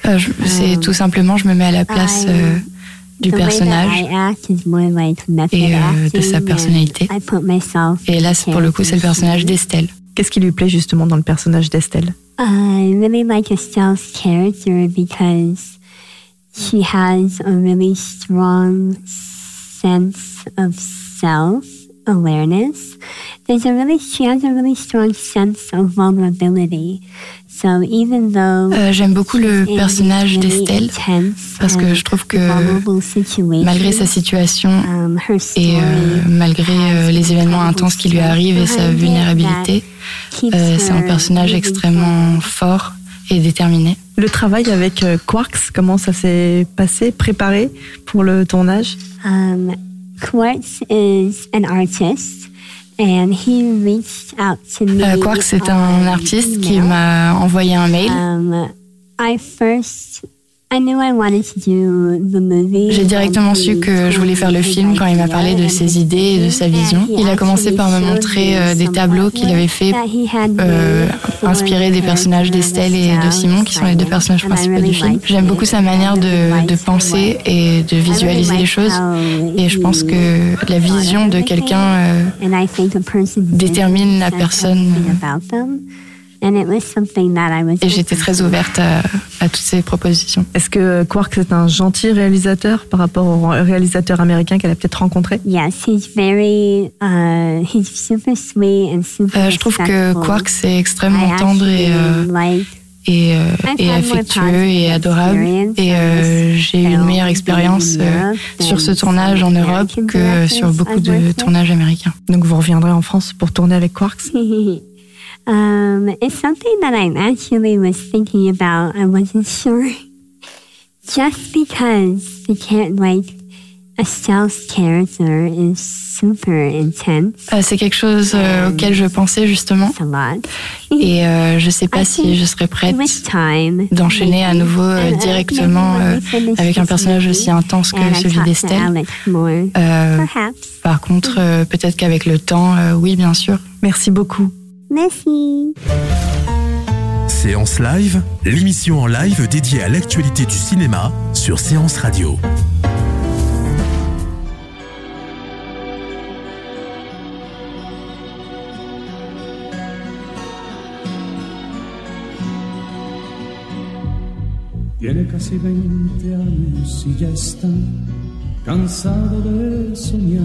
Euh, je- C'est tout simplement, je me mets à la place euh, du personnage. I like et, euh, de sa personnalité. and I put myself Et là, pour le coup, c'est le personnage d'Estelle. Qu'est-ce qui lui plaît justement dans le personnage d'Estelle? I really like Estelle's character because she has a really strong sense of self awareness. There's a really she has a really strong sense of vulnerability. So even though Euh, J'aime beaucoup le personnage really d'Estelle intense parce que je trouve que malgré sa situation um, her et euh, malgré euh, les événements intenses qui lui arrivent et sa vulnérabilité, euh, c'est un her personnage extrêmement fort et déterminé. Le travail avec Quarks, comment ça s'est passé, préparé pour le tournage? Um, Quartz is an artist, Euh, Quark, c'est un artiste qui m'a envoyé un mail. Um, I first j'ai directement su que je voulais faire le film quand il m'a parlé de ses idées et de sa vision. Il a commencé par me montrer euh, des tableaux qu'il avait fait euh, inspirés des personnages d'Estelle et de Simon, qui sont les deux personnages principaux du film. J'aime beaucoup sa manière de, de, penser et de visualiser les choses. Et je pense que la vision de quelqu'un euh, détermine la personne. Et j'étais très ouverte à, toutes ces propositions. Est-ce que Quark est un gentil réalisateur par rapport au réalisateur américain qu'elle a peut-être rencontré? Yes, he's very, uh, he's super sweet and super euh, Je trouve que Quark c'est extrêmement tendre et euh, et, euh, et, affectueux et adorable. Et euh, j'ai eu une meilleure expérience euh, sur ce tournage en Europe que sur beaucoup de tournages américains. Donc vous reviendrez en France pour tourner avec Quarks Um, it's something that I actually was thinking about. I wasn't sure. Just because the cat, like, a stealth character is super intense. Euh, c'est quelque chose euh, auquel je pensais justement. Et euh, je sais pas si je serais prête d'enchaîner à nouveau euh, directement avec un personnage aussi intense que celui d'Estelle. par contre, peut-être qu'avec le temps, oui, bien sûr. Merci beaucoup. Merci. Séance Live, l'émission en live dédiée à l'actualité du cinéma sur Séance Radio. Tiene casi 20 años y ya está cansado de soñar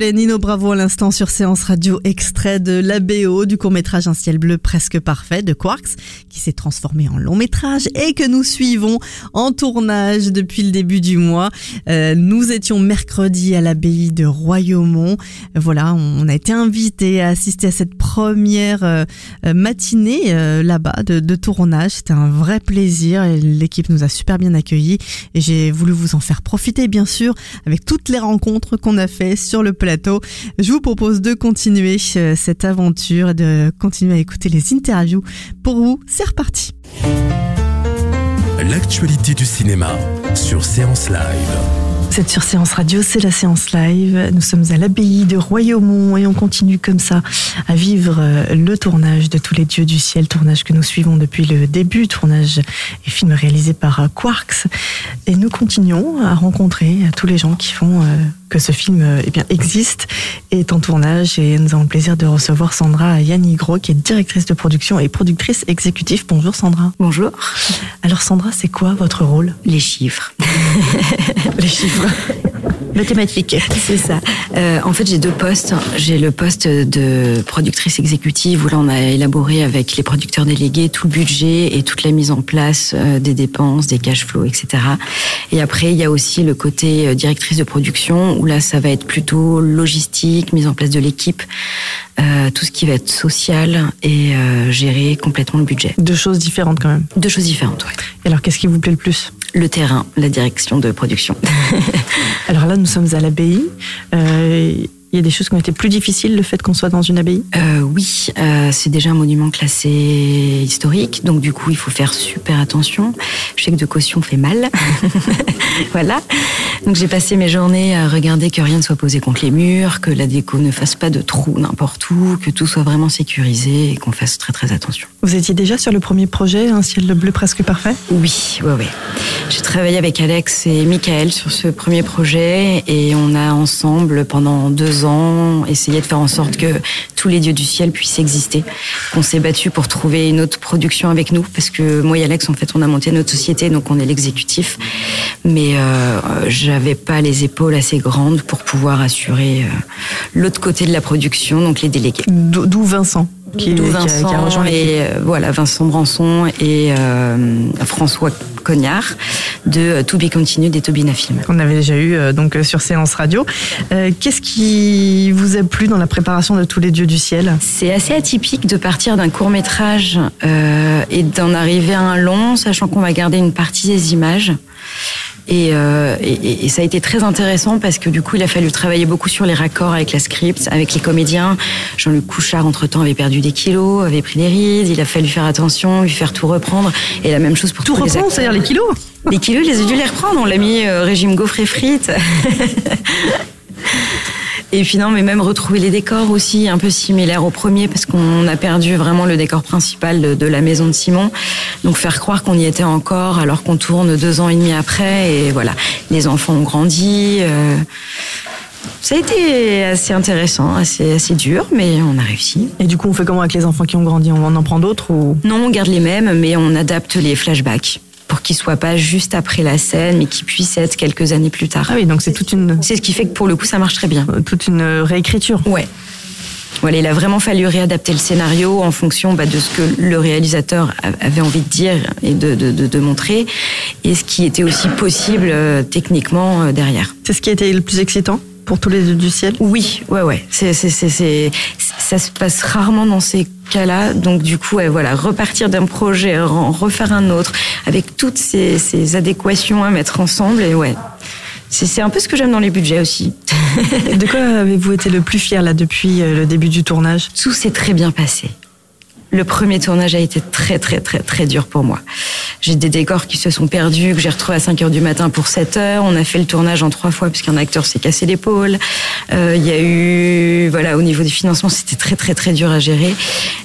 Nino Bravo à l'instant sur Séance Radio, extrait de la BO du court-métrage Un ciel bleu presque parfait de Quarks, qui s'est transformé en long métrage et que nous suivons en tournage depuis le début du mois. Euh, nous étions mercredi à l'abbaye de Royaumont. Voilà, on a été invités à assister à cette première euh, matinée euh, là-bas de, de tournage. C'était un vrai plaisir et l'équipe nous a super bien accueillis et j'ai voulu vous en faire profiter bien sûr avec toutes les rencontres qu'on a fait sur le plateau. Je vous propose de continuer euh, cette aventure et de continuer à écouter les interviews. Pour vous, c'est reparti. L'actualité du cinéma sur Séance Live. C'est sur Séance Radio, c'est la séance live. Nous sommes à l'abbaye de Royaumont et on continue comme ça à vivre euh, le tournage de tous les dieux du ciel, tournage que nous suivons depuis le début, tournage et film réalisé par euh, Quarks. Et nous continuons à rencontrer tous les gens qui font que ce film eh bien, existe et est en tournage. Et nous avons le plaisir de recevoir Sandra Yanigro, qui est directrice de production et productrice exécutive. Bonjour Sandra. Bonjour. Alors Sandra, c'est quoi votre rôle? Les chiffres. Les chiffres. Mathématiques. C'est ça. Euh, en fait, j'ai deux postes. J'ai le poste de productrice exécutive où là, on a élaboré avec les producteurs délégués tout le budget et toute la mise en place euh, des dépenses, des cash flows, etc. Et après, il y a aussi le côté euh, directrice de production où là, ça va être plutôt logistique, mise en place de l'équipe, euh, tout ce qui va être social et euh, gérer complètement le budget. Deux choses différentes quand même. Deux choses différentes, oui. Et alors, qu'est-ce qui vous plaît le plus? Le terrain, la direction de production. alors là, nous sommes à l'abbaye. Euh, il y a des choses qui ont été plus difficiles, le fait qu'on soit dans une abbaye? Euh, Oui, euh, c'est déjà un monument classé historique, donc du coup il faut faire super attention. Chèque de caution fait mal. voilà. Donc j'ai passé mes journées à regarder que rien ne soit posé contre les murs, que la déco ne fasse pas de trous n'importe où, que tout soit vraiment sécurisé et qu'on fasse très très attention. Vous étiez déjà sur le premier projet, Un ciel bleu presque parfait? Oui, oui, oui. J'ai travaillé avec Alex et Michael sur ce premier projet et on a ensemble pendant deux ans essayé de faire en sorte que tous les dieux du ciel puissent exister. On s'est battu pour trouver une autre production avec nous parce que moi et Alex en fait on a monté notre société donc on est l'exécutif mais euh, j'avais pas les épaules assez grandes pour pouvoir assurer euh, l'autre côté de la production donc les délégués. D'où Vincent? Qui, D'où Vincent qui a rejoint et euh, voilà Vincent Branson et euh, François Cognard de euh, To Be Continued et Tobina Film. On avait déjà eu euh, donc sur séance radio. Qu'est-ce qui vous a plu dans la préparation de tous les dieux du ciel? C'est assez atypique de partir d'un court métrage et d'en arriver à un long, sachant qu'on va garder une partie des images. Et, euh, et, et, ça a été très intéressant parce que du coup, il a fallu travailler beaucoup sur les raccords avec la script, avec les comédiens. Jean-Luc Couchard, entre-temps, avait perdu des kilos, avait pris des rides. Il a fallu faire attention, lui faire tout reprendre. Et la même chose pour tout tous reprendre, c'est-à-dire les kilos Les kilos, il les a dû les reprendre. On l'a mis euh, régime gaufre et frites. Et puis non, mais même retrouver les décors aussi, un peu similaires au premier, parce qu'on a perdu vraiment le décor principal de, de, la maison de Simon. Donc faire croire qu'on y était encore, alors qu'on tourne deux ans et demi après, et voilà, les enfants ont grandi. Euh, ça a été assez intéressant, assez, assez dur, mais on a réussi. Et du coup, on fait comment avec les enfants qui ont grandi? On en prend d'autres ou? Non, on garde les mêmes, mais on adapte les flashbacks pour qu'ils soient pas juste après la scène, mais qu'ils puissent être quelques années plus tard. Ah oui, donc c'est toute une. C'est ce qui fait que pour le coup, ça marche très bien. Toute une réécriture. Ouais. Voilà, il a vraiment fallu réadapter le scénario en fonction bah, de ce que le réalisateur avait envie de dire et de, de, de, de montrer, et ce qui était aussi possible euh, techniquement euh, derrière. C'est ce qui a été le plus excitant? Pour tous les dieux du ciel? Oui, ouais, ouais. C'est, c'est, c'est, c'est, ça se passe rarement dans ces cas-là. Donc du coup, ouais, voilà, repartir d'un projet, en refaire un autre, avec toutes ces, ces adéquations à mettre ensemble, et ouais. C'est, c'est un peu ce que j'aime dans les budgets aussi. de quoi avez-vous été le plus fier là depuis euh, le début du tournage? Tout s'est très bien passé. Le premier tournage a été très très très très dur pour moi. J'ai des décors qui se sont perdus, que j'ai retrouvés à 5 heures du matin pour 7 heures. On a fait le tournage en trois fois puisqu'un acteur s'est cassé l'épaule. Euh, Il y a eu, voilà, au niveau des financements, c'était très très très dur à gérer.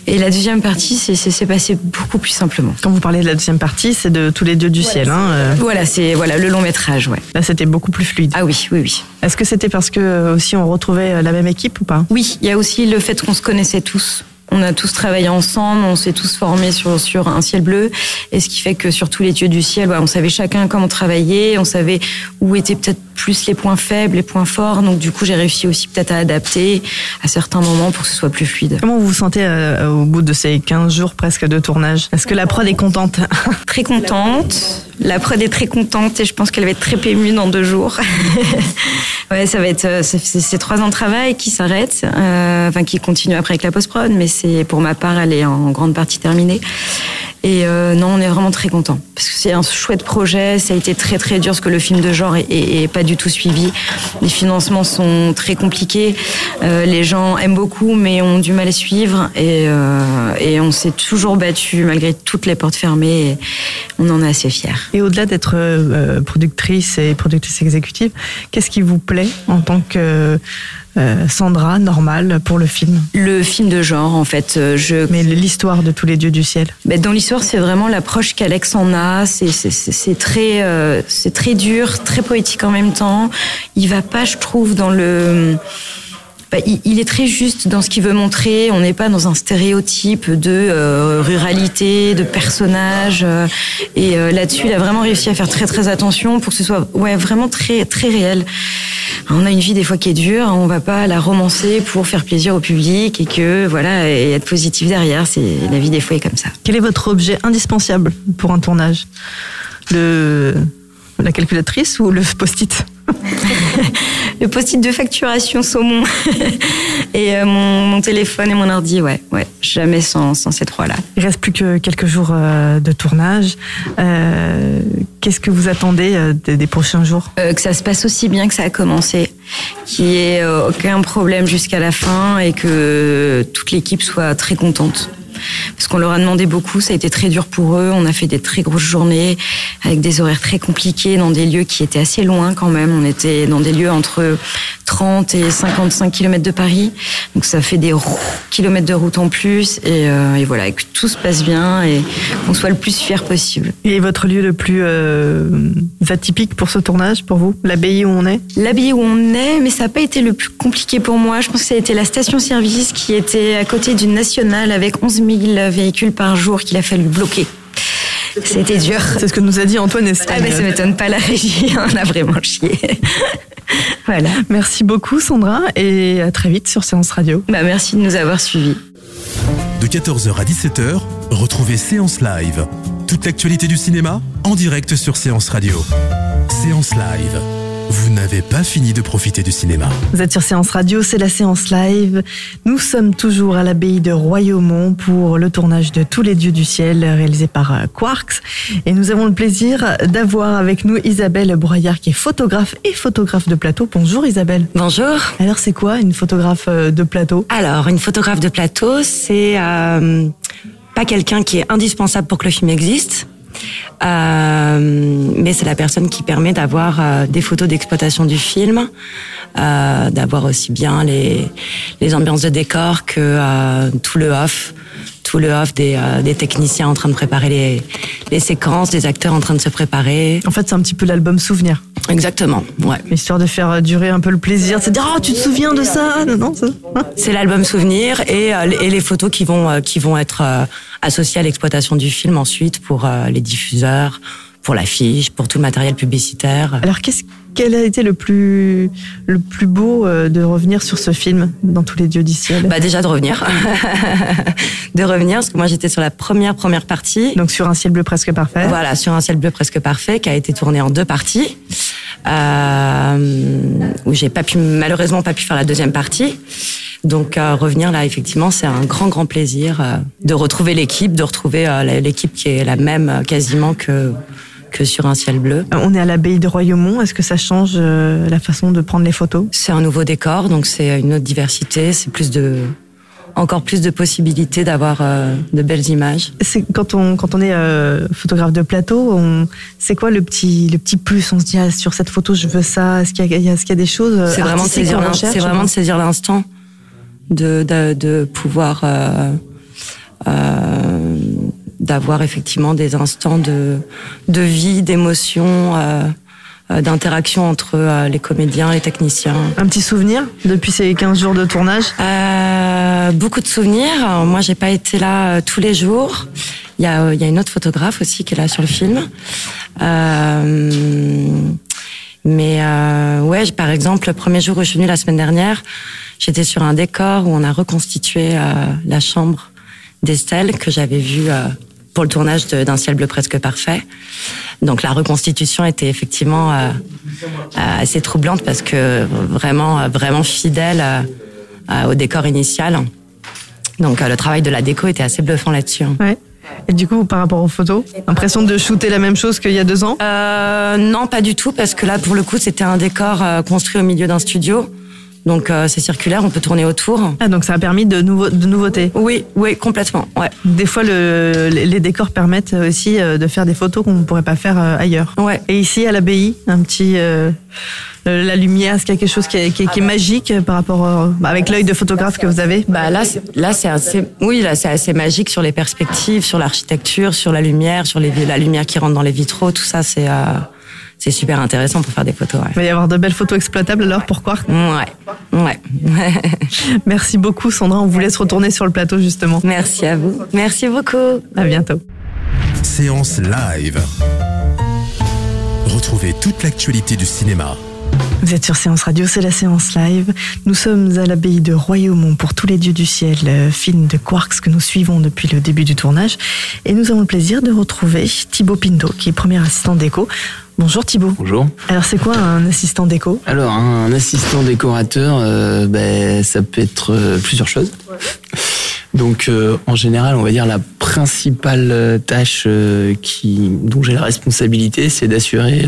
Et la deuxième partie, c'est passé beaucoup plus simplement. Quand vous parlez de la deuxième partie, c'est de tous les dieux du voilà, ciel. Hein, euh... Voilà, c'est voilà le long métrage, ouais. Là, c'était beaucoup plus fluide. Ah oui, oui, oui. Est-ce que c'était parce que aussi on retrouvait la même équipe ou pas? Oui, il y a aussi le fait qu'on se connaissait tous on a tous travaillé ensemble, on s'est tous formés sur, sur un ciel bleu. Et ce qui fait que sur tous les dieux du ciel, on savait chacun comment travailler, on savait où étaient peut-être plus les points faibles, les points forts. Donc du coup, j'ai réussi aussi peut-être à adapter à certains moments pour que ce soit plus fluide. Comment vous vous sentez euh, au bout de ces 15 jours presque de tournage? Est-ce que la prod est contente? Très contente. La prod est très contente et je pense qu'elle va être très émue dans deux jours. ouais, ça va être euh, c'est trois ans de travail qui s'arrêtent, euh, enfin qui continuent après avec la post prod, mais c'est pour ma part, elle est en grande partie terminée. Et euh, non, on est vraiment très content parce que c'est un chouette projet. Ça a été très très dur parce que le film de genre est, pas du tout suivi. Les financements sont très compliqués. Euh, les gens aiment beaucoup, mais ont du mal à suivre. Et, euh, et on s'est toujours battu malgré toutes les portes fermées. Et on en est assez fiers. Et au-delà d'être productrice et productrice exécutive, qu'est-ce qui vous plaît en tant que euh, Sandra, normal pour le film Le film de genre, en fait. Euh, je... Mais l'histoire de tous les dieux du ciel ben, Dans l'histoire, c'est vraiment l'approche qu'Alex en a. C'est très, euh, c'est très dur, très poétique en même temps. Il va pas, je trouve, dans le bah, il, est très juste dans ce qu'il veut montrer. On n'est pas dans un stéréotype de euh, ruralité, de personnage. Euh, et euh, là-dessus, il a vraiment réussi à faire très très attention pour que ce soit ouais vraiment très très réel. On a une vie des fois qui est dure. On va pas la romancer pour faire plaisir au public et que voilà et être positif derrière. C'est la vie des fois est comme ça. Quel est votre objet indispensable pour un tournage? La calculatrice ou le post-it? le post-it de facturation saumon et euh, mon, téléphone et mon ordi, ouais, ouais, jamais sans, ces trois-là. Il reste plus que quelques jours euh, de tournage. Euh, qu'est-ce que vous attendez des, prochains jours? Que ça se passe aussi bien que ça a commencé, qu'il n'y ait aucun problème jusqu'à la fin et que toute l'équipe soit très contente parce qu'on leur a demandé beaucoup. Ça a été très dur pour eux. On a fait des très grosses journées avec des horaires très compliqués dans des lieux qui étaient assez loin quand même. On était dans des lieux entre 30 et 55 km de Paris. Donc ça fait des kilomètres de route en plus. Et, euh, et voilà, que tout se passe bien et qu'on soit le plus fier possible. Et votre lieu le plus euh, atypique pour ce tournage, pour vous? L'abbaye où on est? L'abbaye où on est, mais ça n'a pas été le plus compliqué pour moi. Je pense que ça a été la station-service qui était à côté d'une nationale avec 11 000 véhicules par jour qu'il a fallu bloquer. C'était dur. C'est ce que nous a dit Antoine Ah ben ça m'étonne pas la régie, on a vraiment chié. voilà. Merci beaucoup Sandra et à très vite sur Séance Radio. Bah merci de nous avoir suivis. De 14h à 17h, retrouvez Séance Live. Toute l'actualité du cinéma en direct sur Séance Radio. Séance Live vous n'avez pas fini de profiter du cinéma. Vous êtes sur Séance Radio, c'est la séance live. Nous sommes toujours à l'abbaye de Royaumont pour le tournage de Tous les dieux du ciel réalisé par euh, Quarks. Et nous avons le plaisir d'avoir avec nous Isabelle Broyard qui est photographe et photographe de plateau. Bonjour Isabelle. Bonjour. Alors c'est quoi une photographe euh, de plateau? Alors une photographe de plateau, c'est euh, pas quelqu'un qui est indispensable pour que le film existe mais c'est la personne qui permet d'avoir euh, des photos d'exploitation du film, euh, d'avoir aussi bien les, les ambiances de décor que euh, tout le off, tout le off des, des techniciens en train de préparer les, les séquences, des acteurs en train de se préparer. En fait, c'est un petit peu l'album souvenir. Exactement, ouais. Histoire de faire durer un peu le plaisir, c'est dire oh tu te souviens de ça, non, ça. C'est l'album souvenir et, et les photos qui vont qui vont être associé à l'exploitation du film ensuite pour euh, les diffuseurs, pour l'affiche, pour tout le matériel publicitaire. Alors qu'est-ce quel a été le plus le plus beau euh, de revenir sur ce film dans tous les dieux du ciel? Bah déjà de revenir, de revenir parce que moi j'étais sur la première première partie. Donc sur un ciel bleu presque parfait. Voilà, sur un ciel bleu presque parfait qui a été tourné en deux parties. Euh, où j'ai pas pu malheureusement pas pu faire la deuxième partie. Donc euh, revenir là, effectivement, c'est un grand grand plaisir euh, de retrouver l'équipe, de retrouver euh, l'équipe qui est la même quasiment que que sur un ciel bleu. On est à l'abbaye de Royaumont. Est-ce que ça change la façon de prendre les photos? C'est un nouveau décor, donc c'est une autre diversité, c'est plus de encore plus de possibilités d'avoir de belles images. C'est quand on quand on est photographe de plateau, on c'est quoi le petit le petit plus? On se dit ah, sur cette photo je veux ça. Est-ce qu'il y a, est-ce qu'il y a des choses C'est vraiment de saisir c'est vraiment de saisir l'instant de, de, de pouvoir euh, euh, d'avoir effectivement des instants de, de vie, d'émotion, euh, euh d'interaction entre euh, les comédiens, les techniciens. Un petit souvenir depuis ces 15 jours de tournage? Euh, beaucoup de souvenirs. Alors, moi, j'ai pas été là euh, tous les jours. Il y a, euh, y a une autre photographe aussi qui est là sur le film. Euh, mais euh, ouais, par exemple, le premier jour où je suis venue la semaine dernière, j'étais sur un décor où on a reconstitué euh, la chambre d'Estelle que j'avais vue euh, pour le tournage d'un ciel bleu presque parfait. Donc la reconstitution était effectivement euh, euh, assez troublante parce que vraiment, euh, vraiment fidèle euh, au décor initial. Donc le travail de la déco était assez bluffant là-dessus. hein. Ouais. Et du coup, par rapport aux photos, impression de shooter la même chose qu'il y a deux ans? Euh, non, pas du tout, parce que là, pour le coup, c'était un décor construit au milieu d'un studio. Donc euh, c'est circulaire, on peut tourner autour. Ah, donc ça a permis de, nouveau, de nouveautés Oui, oui, complètement. Ouais. Des fois, le, les décors permettent aussi euh, de faire des photos qu'on ne pourrait pas faire euh, ailleurs. Ouais. Et ici, à l'abbaye, un petit... euh, la lumière, est-ce qu'il y a quelque chose qui est, qui est- qui est magique euh, par rapport euh, bah, avec l'œil de photographe que vous avez? Bah là, c'est- là c'est assez, oui, là c'est assez magique sur les perspectives, sur l'architecture, sur la lumière, sur les, la lumière qui rentre dans les vitraux, tout ça, c'est euh, c'est super intéressant pour faire des photos. Il va y avoir de belles photos exploitables alors pour Quark Ouais, ouais. Merci beaucoup Sandra, on vous laisse retourner sur le plateau justement. Merci à vous. Merci beaucoup. À bientôt. Séance live. Retrouvez toute l'actualité du cinéma. Vous êtes sur Séance Radio, c'est la séance live. Nous sommes à l'abbaye de Royaumont pour Tous les dieux du ciel, euh, film de Quarks que nous suivons depuis le début du tournage. Et nous avons le plaisir de retrouver Thibaut Pinto, qui est premier assistant déco. Bonjour Thibaut. Bonjour. Alors c'est quoi un assistant déco? Alors, un assistant décorateur, euh, ben, ça peut être euh, plusieurs choses. Donc, euh, en général, on va dire la principale tâche qui, dont j'ai la responsabilité, c'est d'assurer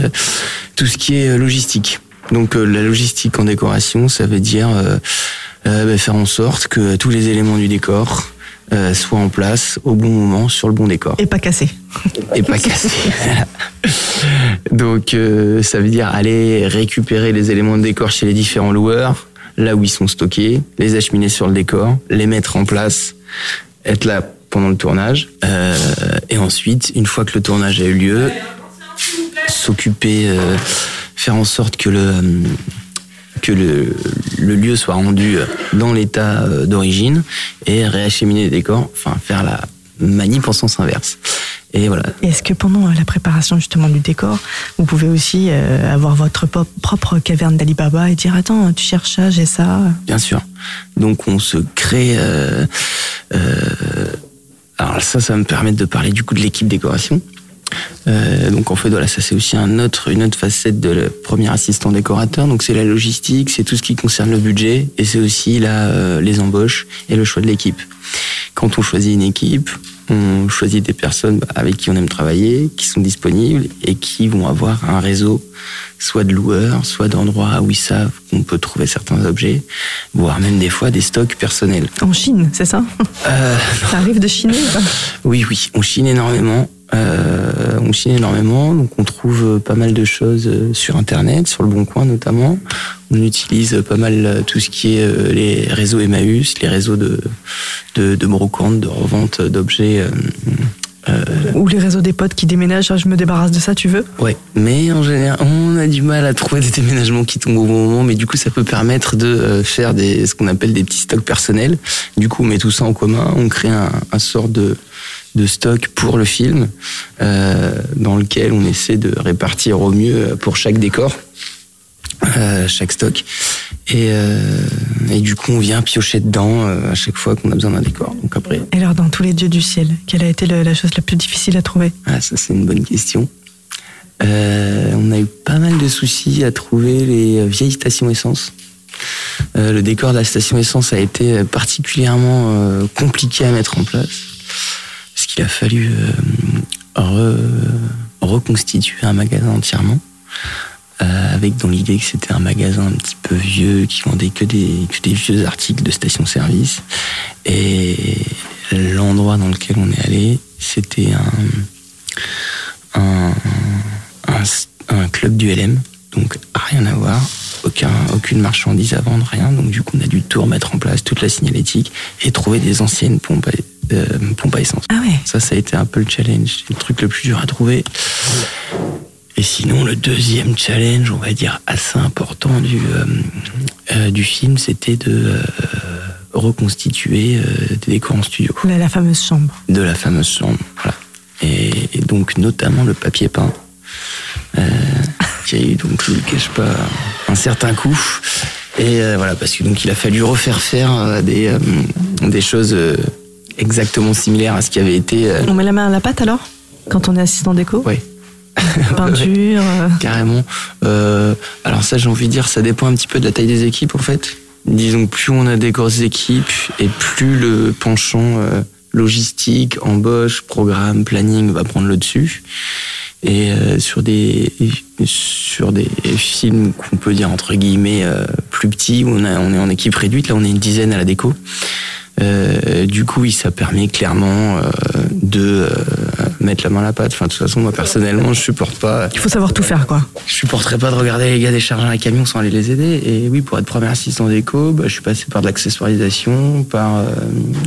tout ce qui est logistique. Donc, euh, la logistique en décoration, ça veut dire euh, euh, ben, faire en sorte que tous les éléments du décor euh, soient en place au bon moment sur le bon décor. Et pas cassé. Et pas cassé. Donc, euh, ça veut dire aller récupérer les éléments de décor chez les différents loueurs, là où ils sont stockés, les acheminer sur le décor, les mettre en place, être là pendant le tournage, euh, et ensuite, une fois que le tournage a eu lieu, s'occuper, euh, faire en sorte que le que le, le lieu soit rendu dans l'état euh, d'origine et réacheminer les décors, enfin faire la manip en sens inverse. Et voilà, est-ce que pendant euh, la préparation justement du décor, vous pouvez aussi euh, avoir votre propre caverne d'Alibaba et dire attends, tu cherches ça, j'ai ça? Bien sûr. Donc on se crée. euh, euh, alors ça, ça va me permettre de parler du coup de l'équipe décoration. Euh, donc en fait voilà, ça c'est aussi un autre, une autre facette de le premier assistant décorateur. Donc c'est la logistique, c'est tout ce qui concerne le budget et c'est aussi euh, les embauches et le choix de l'équipe. Quand on choisit une équipe, on choisit des personnes avec qui on aime travailler, qui sont disponibles et qui vont avoir un réseau, soit de loueurs, soit d'endroits où ils savent qu'on peut trouver certains objets, voire même des fois des stocks personnels. En Chine, c'est ça? Euh, Ça arrive de pas? Oui, oui, on chine énormément. Euh, on chine énormément, donc on trouve euh, pas mal de choses euh, sur Internet, sur le Bon Coin notamment. On utilise euh, pas mal tout ce qui est les réseaux Emmaüs, les réseaux de, de, de brocante, de revente d'objets. euh, Ou les réseaux des potes qui déménagent, Ah, je me débarrasse de ça, tu veux? Ouais, mais en général, on a du mal à trouver des déménagements qui tombent au bon moment, mais du coup, ça peut permettre de faire des, ce qu'on appelle des petits stocks personnels. Du coup, on met tout ça en commun, on crée un, un sort de, de stock pour le film, euh, dans lequel on essaie de répartir au mieux pour chaque décor. euh, chaque stock et, euh, et du coup on vient piocher dedans euh, à chaque fois qu'on a besoin d'un décor donc après Et alors dans tous les dieux du ciel, quelle a été le- la chose la plus difficile à trouver? Ah, ça c'est une bonne question. On a eu pas mal de soucis à trouver les vieilles stations essence. Le décor de la station essence a été particulièrement compliqué à mettre en place qu'il a fallu euh, re- reconstituer un magasin entièrement. euh, avec dans l'idée que c'était un magasin un petit peu vieux qui vendait que des, vieux articles de station-service. Et l'endroit dans lequel on est allé, c'était un club du LM, donc rien à voir, aucun, aucune marchandise à vendre, rien. Donc du coup, on a dû tout remettre en place, toute la signalétique, et trouver des anciennes pompes à, euh, pompes à essence. Ah ouais. Ça, ça a été un peu le challenge, le truc le plus dur à trouver. Et sinon, le deuxième challenge, on va dire assez important du, euh, euh, du film, c'était de reconstituer des décors en studio. La, la, fameuse chambre. De la fameuse chambre, voilà. Et, et donc notamment le papier peint. Qui a eu donc je ne le cache pas un certain coup et voilà parce que donc il a fallu refaire faire des des choses exactement similaires à ce qui avait été on met la main à la pâte alors quand on est assistant déco oui peinture. Euh. Carrément. Euh, alors ça, j'ai envie de dire, ça dépend un petit peu de la taille des équipes en fait. Disons, plus on a des grosses équipes et plus le penchant euh, logistique, embauche, programme, planning va prendre le dessus. Et sur des sur des films qu'on peut dire entre guillemets plus petits, où on, a, on est en équipe réduite, là on est une dizaine à la déco. Euh, du coup, oui, ça permet clairement euh, de euh, mettre la main à la pâte. Enfin, de toute façon, moi personnellement, je supporte pas. Il faut savoir tout faire, quoi. Je supporterais pas de regarder les gars décharger un camion sans aller les aider. Et oui, pour être premier assistant déco, bah, je suis passé par de l'accessoirisation, par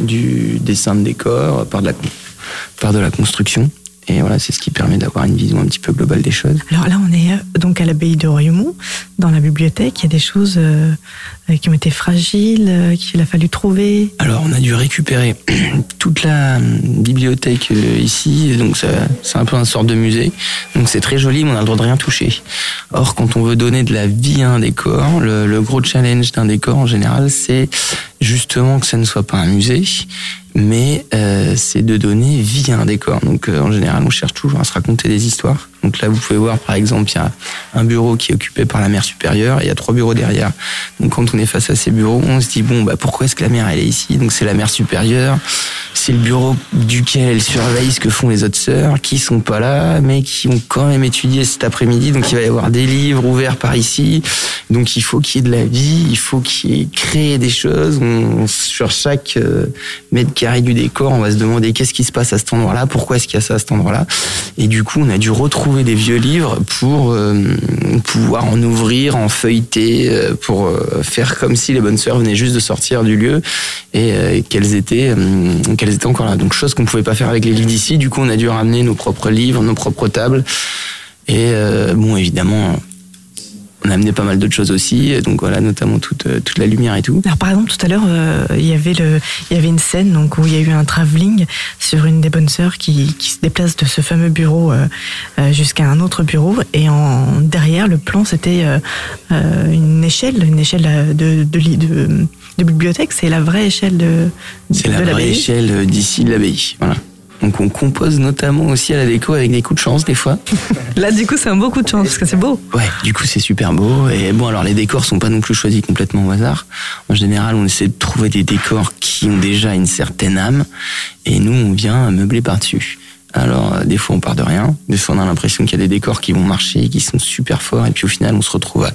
du dessin de décor, par de la par de la construction. Et voilà, c'est ce qui permet d'avoir une vision un petit peu globale des choses. Alors là, on est euh, donc à l'abbaye de Royaumont, dans la bibliothèque. Il y a des choses euh, qui ont été fragiles, euh, qu'il a fallu trouver. Alors, on a dû récupérer toute la bibliothèque ici. Donc, c'est un peu un sorte de musée. Donc, c'est très joli, mais on a le droit de rien toucher. Or, quand on veut donner de la vie à un décor, le, le gros challenge d'un décor en général, c'est justement que ça ne soit pas un musée, mais euh, c'est de donner vie à un décor. Donc euh, en général, on cherche toujours à se raconter des histoires. Donc là, vous pouvez voir, par exemple, il y a un bureau qui est occupé par la mer supérieure et il y a trois bureaux derrière. Donc quand on est face à ces bureaux, on se dit, bon, bah, pourquoi est-ce que la mer, elle est ici? Donc c'est la mer supérieure, c'est le bureau duquel elle surveille ce que font les autres sœurs, qui sont pas là, mais qui ont quand même étudié cet après-midi. Donc il va y avoir des livres ouverts par ici. Donc il faut qu'il y ait de la vie, il faut qu'il y ait créé des choses. On, sur chaque euh, mètre carré du décor, on va se demander qu'est-ce qui se passe à cet endroit-là, pourquoi est-ce qu'il y a ça à cet endroit-là? Et du coup, on a dû retrouver des vieux livres pour euh, pouvoir en ouvrir, en feuilleter, euh, pour euh, faire comme si les bonnes sœurs venaient juste de sortir du lieu et qu'elles étaient, qu'elles étaient encore là. Donc chose qu'on pouvait pas faire avec les livres d'ici. Du coup, on a dû ramener nos propres livres, nos propres tables. Et bon, évidemment, on a amené pas mal d'autres choses aussi, donc voilà, notamment toute, euh, toute la lumière et tout. Alors par exemple, tout à l'heure, euh, il y avait le, il y avait une scène donc où il y a eu un travelling sur une des bonnes sœurs qui, qui se déplace de ce fameux bureau euh, jusqu'à un autre bureau, et en derrière le plan c'était une échelle, une échelle de, de, de, de bibliothèque. C'est la vraie échelle de. C'est la vraie échelle d'ici de l'abbaye, voilà. Donc on compose notamment aussi à la déco avec des coups de chance des fois. Là du coup c'est un beau coup de chance parce que c'est beau. Ouais, du coup c'est super beau. Et bon alors les décors sont pas non plus choisis complètement au hasard. En général on essaie de trouver des décors qui ont déjà une certaine âme et nous on vient meubler par-dessus. Alors euh, des fois on part de rien, des fois on a l'impression qu'il y a des décors qui vont marcher, qui sont super forts et puis au final on se retrouve à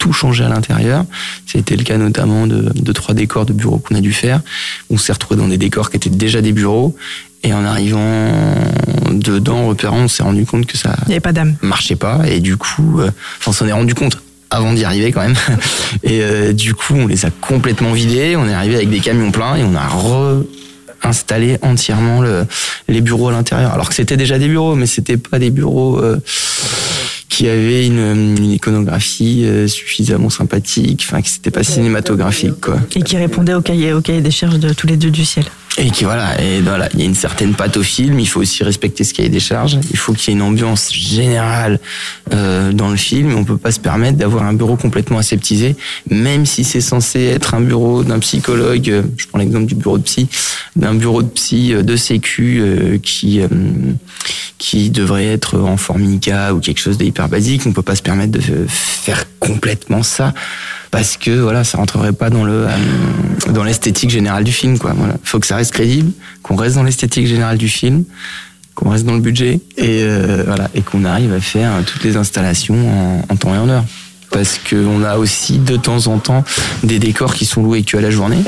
tout changer à l'intérieur. C'était le cas notamment de, de trois décors de bureaux qu'on a dû faire. On s'est retrouvé dans des décors qui étaient déjà des bureaux et en arrivant dedans, en repérant, on s'est rendu compte que ça Il pas marchait pas. Et du coup, euh, enfin, on s'en est rendu compte avant d'y arriver quand même. Et euh, du coup, on les a complètement vidés. On est arrivé avec des camions pleins et on a réinstallé entièrement le, les bureaux à l'intérieur. Alors que c'était déjà des bureaux, mais c'était pas des bureaux. Euh, qui avait une, une iconographie euh, suffisamment sympathique, enfin qui c'était pas cinématographique quoi. Et qui répondait au cahier, au cahier des charges de tous les deux du ciel. Et qui voilà, et voilà, il y a une certaine patte au film. Il faut aussi respecter ce cahier des charges. Il faut qu'il y ait une ambiance générale euh, dans le film. On peut pas se permettre d'avoir un bureau complètement aseptisé, même si c'est censé être un bureau d'un psychologue. Euh, je prends l'exemple du bureau de psy, d'un bureau de psy euh, de sécu euh, qui qui devrait être en formica ou quelque chose d'hyper basique. On peut pas se permettre de faire complètement ça parce que voilà, ça rentrerait pas dans le euh, dans l'esthétique générale du film quoi. Voilà, faut que ça reste crédible, qu'on reste dans l'esthétique générale du film, qu'on reste dans le budget et euh, voilà et qu'on arrive à faire toutes les installations en, temps et en heure. Parce qu'on a aussi de temps en temps des décors qui sont loués que à la journée.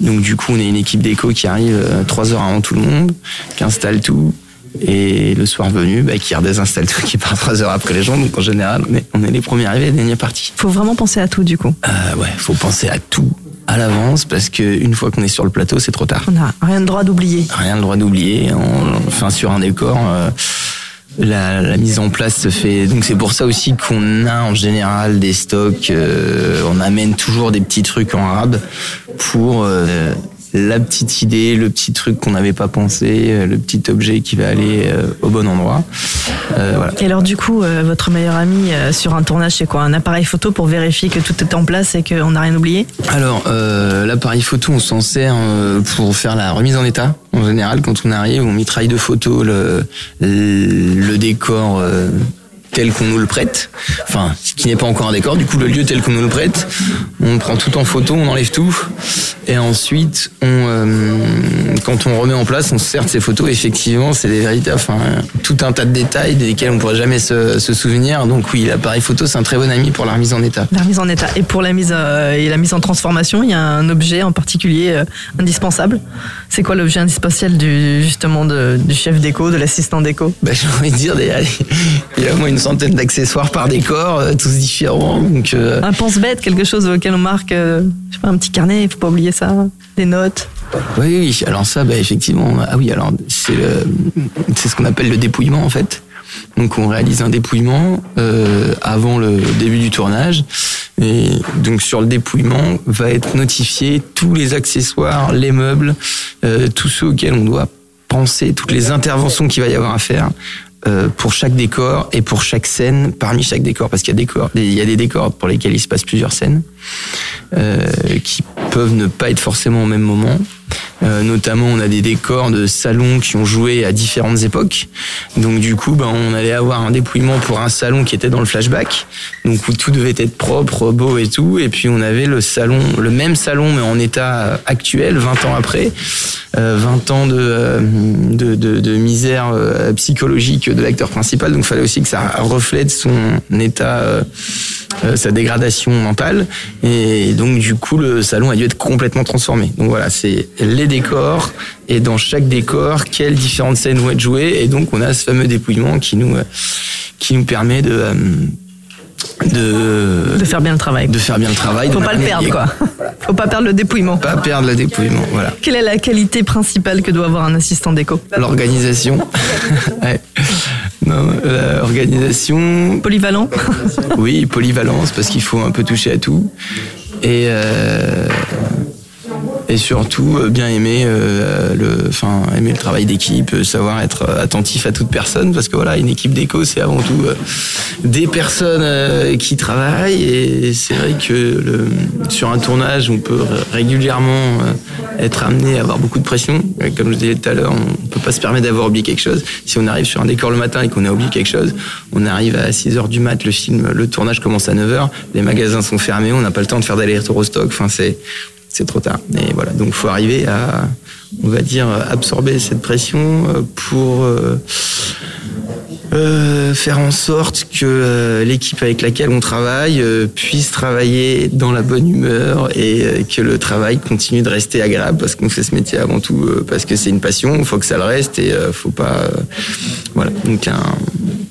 Donc du coup, on est une équipe déco qui arrive euh, trois heures avant tout le monde, qui installe tout, et le soir venu, bah, qui redésinstalle tout, qui part trois heures après les gens. Donc en général, on est, on est les premiers arrivés et les derniers partis. Faut vraiment penser à tout du coup. Euh, ouais, faut penser à tout à l'avance parce que une fois qu'on est sur le plateau, c'est trop tard. On n'a rien de droit d'oublier. Rien de droit d'oublier. Enfin, sur un décor. Euh, la, la, mise en place se fait. Donc c'est pour ça aussi qu'on a en général des stocks. Euh, on amène toujours des petits trucs en rab pour euh, la petite idée, le petit truc qu'on n'avait pas pensé, euh, le petit objet qui va aller euh, au bon endroit. Euh, voilà. Et alors du coup, votre meilleur ami sur un tournage, c'est quoi Un appareil photo pour vérifier que tout est en place et qu'on n'a rien oublié Alors, l'appareil photo, on s'en sert pour faire la remise en état. En général, quand on arrive, on mitraille de photos le, le décor tel qu'on nous le prête, enfin, ce qui n'est pas encore un décor, du coup le lieu tel qu'on nous le prête, on prend tout en photo, on enlève tout, et ensuite, on, euh, quand on remet en place, on se sert de ces photos, effectivement, c'est des véritables, enfin, tout un tas de détails desquels on ne pourrait jamais se, se, souvenir, donc oui, l'appareil photo, c'est un très bon ami pour la remise en état. La remise en état, et pour la mise, euh, et la mise en transformation, il y a un objet en particulier euh, indispensable, c'est quoi l'objet indispensable du, justement de, du chef d'éco, de l'assistant d'éco? Bah, J'ai envie de dire, il y a au moins une centaine d'accessoires par décor, tous différents. Donc, Un pense-bête, quelque chose auquel on marque, je sais pas, un petit carnet, il faut pas oublier des notes. Oui, oui. Alors ça, bah, effectivement, ah oui, alors c'est c'est ce qu'on appelle le dépouillement en fait. Donc on réalise un dépouillement euh, avant le début du tournage. Et donc sur le dépouillement va être notifié tous les accessoires, les meubles, euh, tous ceux auxquels on doit penser, toutes les interventions qu'il va y avoir à faire. Euh, pour chaque décor et pour chaque scène parmi chaque décor parce qu'il y a des décors il y a des décors pour lesquels il se passe plusieurs scènes euh, qui peuvent ne pas être forcément au même moment euh, notamment, on a des décors de salons qui ont joué à différentes époques. Donc du coup, ben, on allait avoir un dépouillement pour un salon qui était dans le flashback, donc où tout devait être propre, beau et tout. Et puis on avait le salon, le même salon mais en état actuel, 20 ans après, euh, 20 ans de, euh, de, de, misère psychologique de l'acteur principal. Donc il fallait aussi que ça reflète son état, sa dégradation mentale. Et donc du coup, le salon a dû être complètement transformé. Donc voilà, c'est les décors et dans chaque décor, quelles différentes scènes vont être jouées. Et donc, on a ce fameux dépouillement qui nous, qui nous permet de, euh, de, de faire bien le travail. De faire bien le travail. Faut pas le perdre, quoi. Faut pas perdre le dépouillement. Pas perdre le dépouillement, voilà. Quelle est la qualité principale que doit avoir un assistant déco? L'organisation. ouais. Non, l'organisation. Polyvalent. oui, polyvalence parce qu'il faut un peu toucher à tout. Et euh, et surtout euh, bien aimer euh, le, enfin aimer le travail d'équipe, euh, savoir être attentif à toute personne parce que voilà une équipe d'éco c'est avant tout des personnes qui travaillent et c'est vrai que sur un tournage on peut régulièrement être amené à avoir beaucoup de pression. Comme je disais tout à l'heure, on peut pas se permettre d'avoir oublié quelque chose. Si on arrive sur un décor le matin et qu'on a oublié quelque chose, on arrive à 6 heures du mat, le film, le tournage commence à 9 heures, les magasins sont fermés, on n'a pas le temps de faire d'aller-retour au stock. Enfin c'est c'est trop tard. Et voilà, donc faut arriver à, on va dire, absorber cette pression euh, pour euh, euh, faire en sorte que l'équipe avec laquelle on travaille puisse travailler dans la bonne humeur et que le travail continue de rester agréable parce qu'on fait ce métier avant tout parce que c'est une passion. Il faut que ça le reste et faut pas, voilà. Donc